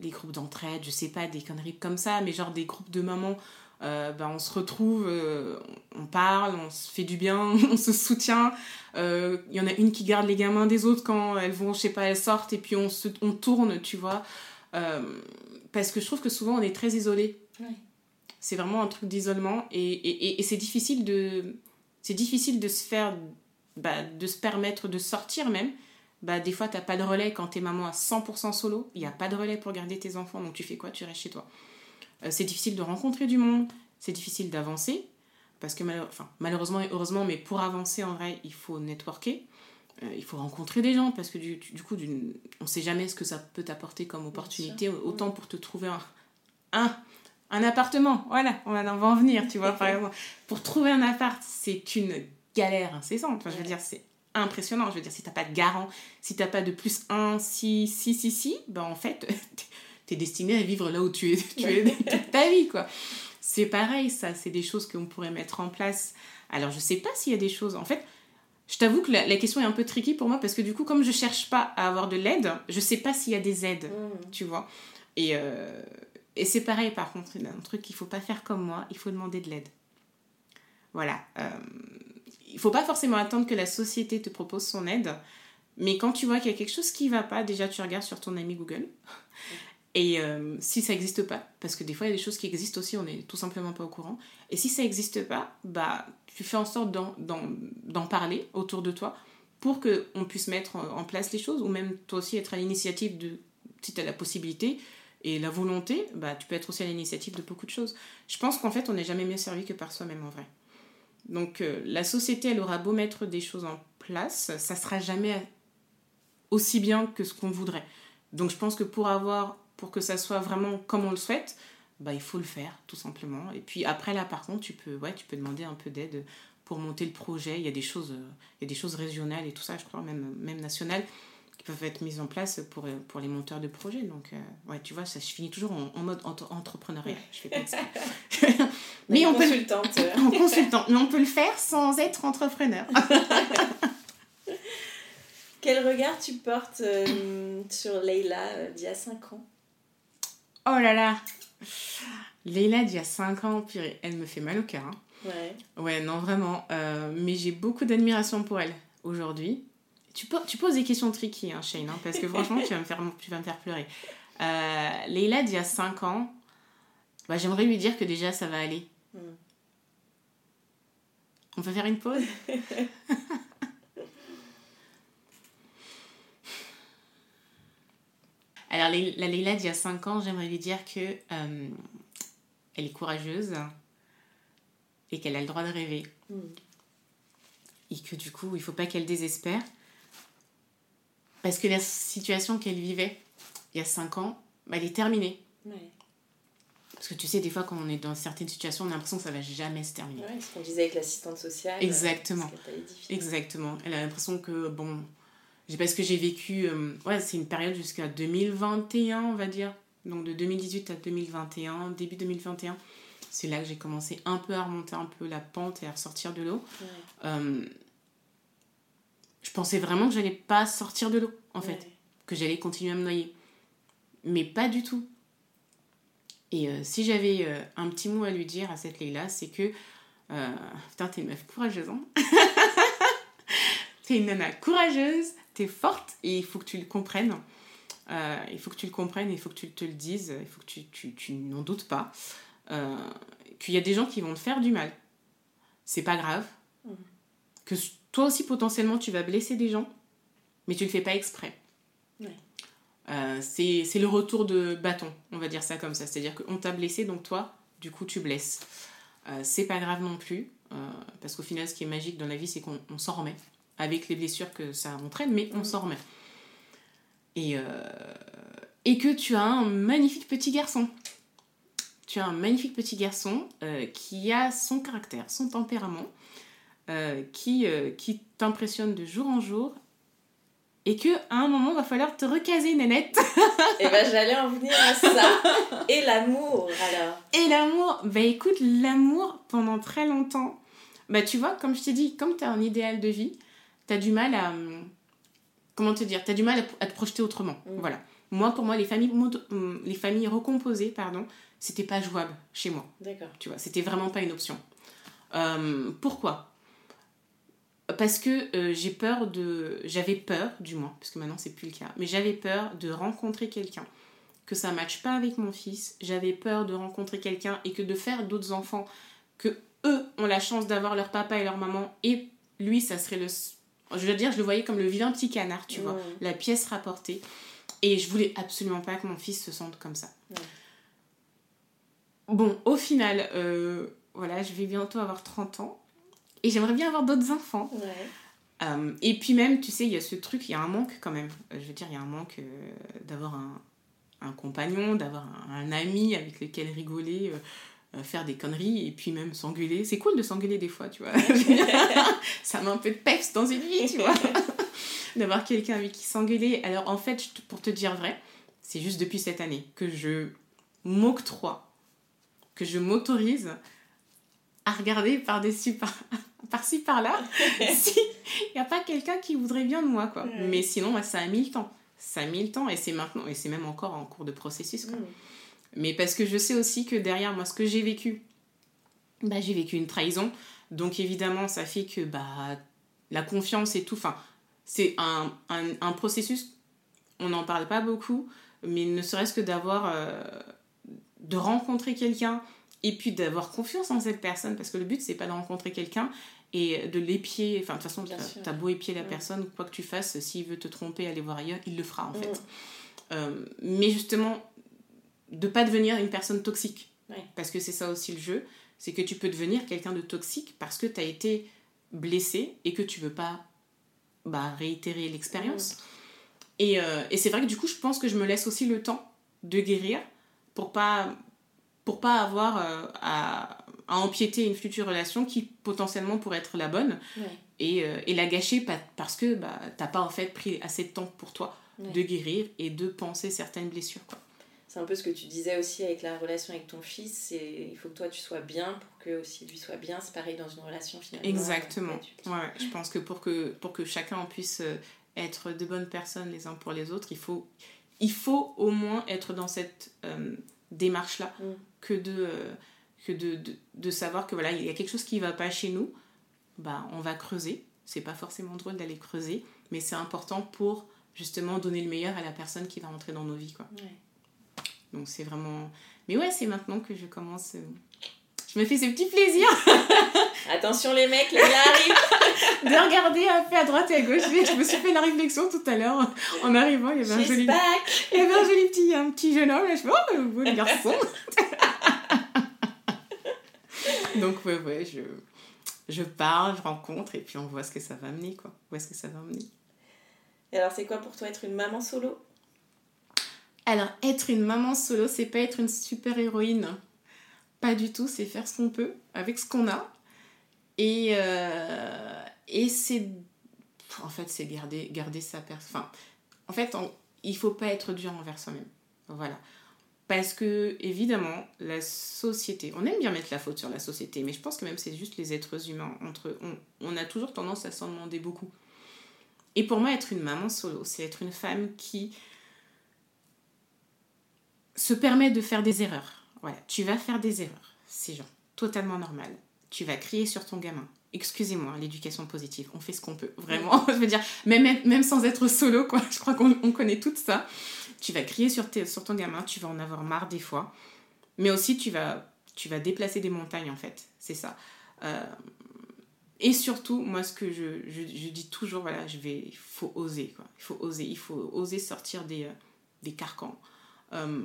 Speaker 2: les groupes d'entraide, je sais pas, des conneries comme ça, mais genre des groupes de mamans, euh, bah, on se retrouve, euh, on parle, on se fait du bien, [LAUGHS] on se soutient. Il y en a une qui garde les gamins des autres quand elles vont, je sais pas, elles sortent et puis on, se, on tourne, tu vois. parce que je trouve que souvent on est très isolé. C'est vraiment un truc d'isolement et, et, et, c'est difficile de c'est difficile de se faire bah, de se permettre de sortir même bah, des fois, tu n'as pas de relais quand tu es maman à 100% solo. Il n'y a pas de relais pour garder tes enfants. Donc, tu fais quoi? Tu restes chez toi. Euh, c'est difficile de rencontrer du monde. C'est difficile d'avancer. Parce que enfin, malheureusement et heureusement, mais pour avancer en vrai, il faut networker. Euh, il faut rencontrer des gens parce que du, du coup, on ne sait jamais ce que ça peut t'apporter comme opportunité. Autant pour te trouver un, un, un appartement. Voilà, on va en venir, tu vois, par [LAUGHS] exemple. Pour trouver un appart, c'est une galère incessante. Enfin, je veux dire, c'est impressionnant. Je veux dire, si t'as pas de garant, si t'as pas de plus 1, si, si, si, si, ben en fait, [LAUGHS] t'es destiné à vivre là où tu es, [LAUGHS] tu es [LAUGHS] toute ta vie, quoi. C'est pareil, ça, c'est des choses qu'on pourrait mettre en place. Alors, je sais pas s'il y a des choses. En fait, je t'avoue que la, question est un peu tricky pour moi parce que du coup, comme je cherche pas à avoir de l'aide, je sais pas s'il y a des aides, mmh. tu vois. Et, euh, et c'est pareil, par contre, un truc qu'il faut pas faire comme moi, il faut demander de l'aide. Voilà. Euh, il faut pas forcément attendre que la société te propose son aide, mais quand tu vois qu'il y a quelque chose qui va pas, déjà tu regardes sur ton ami Google. Et euh, si ça n'existe pas, parce que des fois il y a des choses qui existent aussi, on n'est tout simplement pas au courant. Et si ça n'existe pas, bah tu fais en sorte d'en parler autour de toi pour qu'on puisse mettre en place les choses, ou même toi aussi être à l'initiative de, si tu as la possibilité et la volonté, bah tu peux être aussi à l'initiative de beaucoup de choses. Je pense qu'en fait on n'est jamais mieux servi que par soi-même en vrai. Donc euh, la société, elle aura beau mettre des choses en place, ça sera jamais aussi bien que ce qu'on voudrait. Donc je pense que pour avoir, pour que ça soit vraiment comme on le souhaite, bah il faut le faire tout simplement. Et puis après là par contre, tu peux, ouais, tu peux demander un peu d'aide pour monter le projet. Il y a des choses, euh, il y a des choses régionales et tout ça, je crois même même nationales qui peuvent être mises en place pour, euh, pour les monteurs de projets. Donc, ouais, tu vois, ça, je finis toujours en, mode entrepreneuriat. Je fais pas ça. [LAUGHS] mais on peut [LAUGHS] en consultant mais on peut le faire sans être entrepreneur [LAUGHS]
Speaker 1: quel regard tu portes euh, sur Leïla euh, d'il y a 5 ans?
Speaker 2: Oh là là. Leïla d'il y a 5 ans purée, elle me fait mal au cœur hein. ouais. Ouais non vraiment. Euh, mais j'ai beaucoup d'admiration pour elle aujourd'hui. Tu, tu poses des questions tricky hein, Shane hein, parce que franchement tu vas me faire, tu vas me faire pleurer. Euh, Leïla d'il y a 5 ans bah, j'aimerais lui dire que déjà ça va aller. On peut faire une pause? [LAUGHS] Alors, la Leila d'il y a 5 ans, j'aimerais lui dire que euh, elle est courageuse et qu'elle a le droit de rêver. Mm. Et que du coup, il faut pas qu'elle désespère. Parce que la situation qu'elle vivait il y a 5 ans, bah, elle est terminée. Parce que tu sais, des fois, quand on est dans certaines situations, on a l'impression que ça va jamais se terminer.
Speaker 1: Ouais, ce qu'on disait avec l'assistante sociale.
Speaker 2: Exactement. Exactement. Elle a l'impression que, bon, parce que j'ai vécu, euh, ouais, c'est une période jusqu'à 2021, on va dire. Donc de 2018 à 2021, début 2021. C'est là que j'ai commencé un peu à remonter un peu la pente et à ressortir de l'eau. Euh, je pensais vraiment que j'allais pas sortir de l'eau, en fait. Que j'allais continuer à me noyer. Mais pas du tout. Et euh, si j'avais un petit mot à lui dire à cette Leila, c'est que. Putain, t'es une meuf courageuse, hein [LAUGHS] T'es une nana courageuse, t'es forte et il faut que tu le comprennes. il faut que tu le comprennes, il faut que tu te le dises, il faut que tu, tu, tu n'en doutes pas. qu'il y a des gens qui vont te faire du mal. C'est pas grave. Mm. Que toi aussi, potentiellement, tu vas blesser des gens, mais tu le fais pas exprès. Euh, c'est le retour de bâton, on va dire ça comme ça. C'est-à-dire qu'on t'a blessé, donc toi, du coup, tu blesses. Euh, c'est pas grave non plus, euh, parce qu'au final, ce qui est magique dans la vie, c'est qu'on s'en remet, avec les blessures que ça entraîne, mais on s'en remet. Et, et que tu as un magnifique petit garçon. Tu as un magnifique petit garçon qui a son caractère, son tempérament, qui, qui t'impressionne de jour en jour et que à un moment, va falloir te recaser, Nanette.
Speaker 1: et [LAUGHS] eh ben j'allais en venir à ça. Et l'amour, alors?
Speaker 2: Et l'amour, bah écoute, l'amour, pendant très longtemps, bah tu vois, comme je t'ai dit, comme tu as un idéal de vie, tu as du mal à... Comment te dire Tu as du mal à, te projeter autrement. Mm. Voilà. Moi, pour moi, les familles, mm, les familles recomposées, pardon, c'était pas jouable chez moi.
Speaker 1: D'accord.
Speaker 2: Tu vois, c'était vraiment pas une option. Euh, pourquoi? Parce que euh, j'ai peur de j'avais peur du moins parce que maintenant c'est plus le cas mais j'avais peur de rencontrer quelqu'un que ça matche pas avec mon fils j'avais peur de rencontrer quelqu'un et que de faire d'autres enfants que eux ont la chance d'avoir leur papa et leur maman et lui ça serait le je veux dire je le voyais comme le vilain petit canard tu vois la pièce rapportée. Et je voulais absolument pas que mon fils se sente comme ça. Bon au final euh, voilà je vais bientôt avoir 30 ans et j'aimerais bien avoir d'autres enfants. Euh, et puis même, tu sais, il y a ce truc, il y a un manque quand même. Euh, je veux dire, il y a un manque d'avoir un, un, compagnon, d'avoir un, ami avec lequel rigoler, faire des conneries et puis même s'engueuler. C'est cool de s'engueuler des fois, tu vois. [LAUGHS] Ça met un peu de peps dans une vie, tu vois. [LAUGHS] d'avoir quelqu'un avec qui s'engueuler. Alors en fait, pour te dire vrai, c'est juste depuis cette année que je m'octroie, que je m'autorise à regarder par-dessus, par, [LAUGHS] par-ci, par-là, s'il n'y a pas quelqu'un qui voudrait bien de moi, quoi. Mais sinon, ça a mis le temps. Ça a mis le temps et c'est maintenant, et c'est même encore en cours de processus, quoi. Mais parce que je sais aussi que derrière moi, ce que j'ai vécu, bah, j'ai vécu une trahison. Donc évidemment, ça fait que bah, la confiance et tout, enfin, c'est un, un, un, processus, on n'en parle pas beaucoup, mais ne serait-ce que d'avoir, euh, de rencontrer quelqu'un et puis d'avoir confiance en cette personne parce que le but c'est pas de rencontrer quelqu'un et de l'épier enfin de toute façon t'as beau épier la personne quoi que tu fasses s'il veut te tromper aller voir ailleurs il le fera en fait. Euh, mais justement de pas devenir une personne toxique. Parce que c'est ça aussi le jeu c'est que tu peux devenir quelqu'un de toxique parce que tu as été blessé et que tu veux pas bah, réitérer l'expérience. Et, euh, et c'est vrai que du coup je pense que je me laisse aussi le temps de guérir pour pas pour pas avoir euh, à, à, empiéter une future relation qui potentiellement pourrait être la bonne et, euh, et, la gâcher parce que bah, t'as pas en fait pris assez de temps pour toi de guérir et de penser certaines blessures. Quoi.
Speaker 1: C'est un peu ce que tu disais aussi avec la relation avec ton fils, il faut que toi tu sois bien pour que aussi lui soit bien, c'est pareil dans une relation finalement.
Speaker 2: Exactement, ouais, je pense que pour, que pour que chacun puisse euh, être de bonnes personnes les uns pour les autres, il faut, il faut au moins être dans cette démarche-là mm. que, de, euh, que de, de, de, savoir que voilà, il y a quelque chose qui ne va pas chez nous, bah, on va creuser. C'est pas forcément drôle d'aller creuser, mais c'est important pour justement donner le meilleur à la personne qui va rentrer dans nos vies. Quoi. Donc c'est vraiment... Mais ouais, c'est maintenant que je commence... Euh, je me fais ce petit plaisir. [LAUGHS]
Speaker 1: Attention les mecs, là, il arrive.
Speaker 2: de regarder un peu à droite et à gauche. Je me suis fait la réflexion tout à l'heure en arrivant. Il y avait un joli, il y avait un joli petit, un petit jeune homme. Je me oh, beau garçon. [LAUGHS] Donc, ouais, ouais, je, je parle, je rencontre et puis on voit ce que ça va amener, quoi. Où est-ce que ça va amener.
Speaker 1: Et alors, c'est quoi pour toi être une maman solo?
Speaker 2: Alors, être une maman solo, c'est pas être une super héroïne. Pas du tout, c'est faire ce qu'on peut avec ce qu'on a. Et, euh, et c'est. En fait, c'est garder, garder sa personne. En fait, il faut pas être dur envers soi-même. Voilà. Parce que, évidemment, la société, on aime bien mettre la faute sur la société, mais je pense que même c'est juste les êtres humains. Entre, on, on a toujours tendance à s'en demander beaucoup. Et pour moi, être une maman solo, c'est être une femme qui se permet de faire des erreurs voilà, tu vas faire des erreurs. C'est genre totalement normal. Tu vas crier sur ton gamin. Excusez-moi, l'éducation positive, on fait ce qu'on peut. Vraiment, [LAUGHS] je veux dire, même, même sans être solo, quoi, je crois qu'on connaît tout ça. Tu vas crier sur, sur ton gamin, tu vas en avoir marre des fois. Mais aussi, tu vas, tu vas déplacer des montagnes, en fait. C'est ça. Euh, et surtout, moi, ce que je, je, je, dis toujours, voilà, je vais, il faut oser, quoi. Il faut oser, il faut oser sortir des, euh, des carcans. Euh,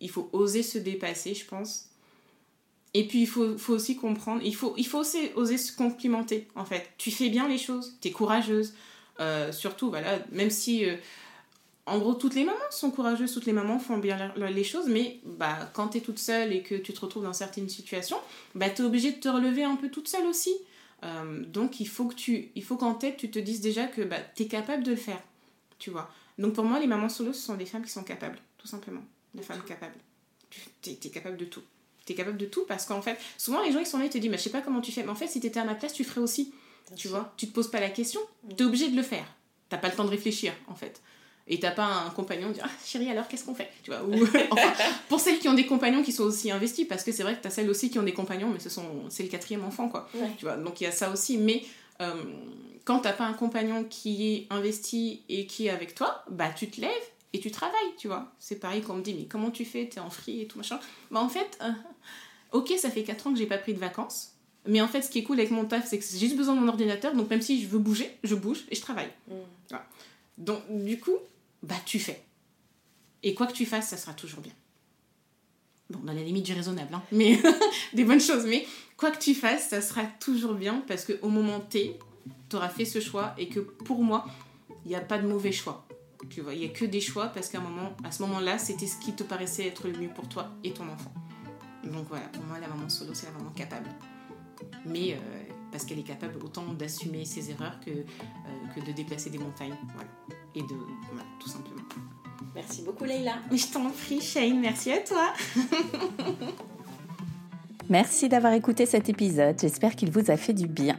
Speaker 2: il faut oser se dépasser, je pense. Et puis, il faut, faut aussi comprendre, il faut, il faut aussi oser se complimenter, en fait. Tu fais bien les choses, tu es courageuse. Euh, surtout, voilà, même si, euh, en gros, toutes les mamans sont courageuses, toutes les mamans font bien les choses, mais bah, quand tu es toute seule et que tu te retrouves dans certaines situations, bah, tu es obligée de te relever un peu toute seule aussi. Donc il faut que tu, qu'en tête tu te dises déjà que bah, tu es capable de le faire, tu vois. Donc pour moi, les mamans solo, ce sont des femmes qui sont capables, tout simplement. Des femmes capables. Tu es, capable de tout. Tu es capable de tout parce qu'en fait, souvent les gens ils sont là et te disent, mais je sais pas comment tu fais. Mais en fait, si tu étais à ma place, tu ferais aussi. tu vois, tu te poses pas la question, mm. tu es obligé de le faire. T'as pas le temps de réfléchir, en fait. Et t'as pas un compagnon qui dit ah, chérie alors qu'est-ce qu'on fait? Tu vois ou, [LAUGHS] pour celles qui ont des compagnons qui sont aussi investis parce que c'est vrai que t'as celles aussi qui ont des compagnons mais ce sont c'est le quatrième enfant quoi tu vois donc il y a ça aussi mais euh, quand t'as pas un compagnon qui est investi et qui est avec toi bah tu te lèves et tu travailles tu vois c'est pareil qu'on me dit mais comment tu fais? T'es en free et tout machin bah en fait euh, ok ça fait 4 ans que j'ai pas pris de vacances mais en fait, ce qui est cool avec mon taf, c'est que j'ai juste besoin de mon ordinateur. Donc, même si je veux bouger, je bouge et je travaille. Mm. Donc, du coup, bah tu fais. Et quoi que tu fasses, ça sera toujours bien. Bon, dans la limite du raisonnable, hein, mais [LAUGHS] des bonnes choses. Mais quoi que tu fasses, ça sera toujours bien parce qu'au moment T, tu auras fait ce choix et que pour moi, il n'y a pas de mauvais choix. Tu vois, il n'y a que des choix parce qu'à moment, à ce moment-là, c'était ce qui te paraissait être le mieux pour toi et ton enfant. Donc voilà, pour moi, la maman solo, c'est la maman capable. Mais euh, parce qu'elle est capable autant d'assumer ses erreurs que, euh, que de déplacer des montagnes. Voilà. Et de. Voilà, tout simplement.
Speaker 1: Merci beaucoup, Leïla. [LAUGHS]
Speaker 2: Je t'en prie, Shane. Merci à toi. [LAUGHS]
Speaker 1: Merci d'avoir écouté cet épisode. J'espère qu'il vous a fait du bien.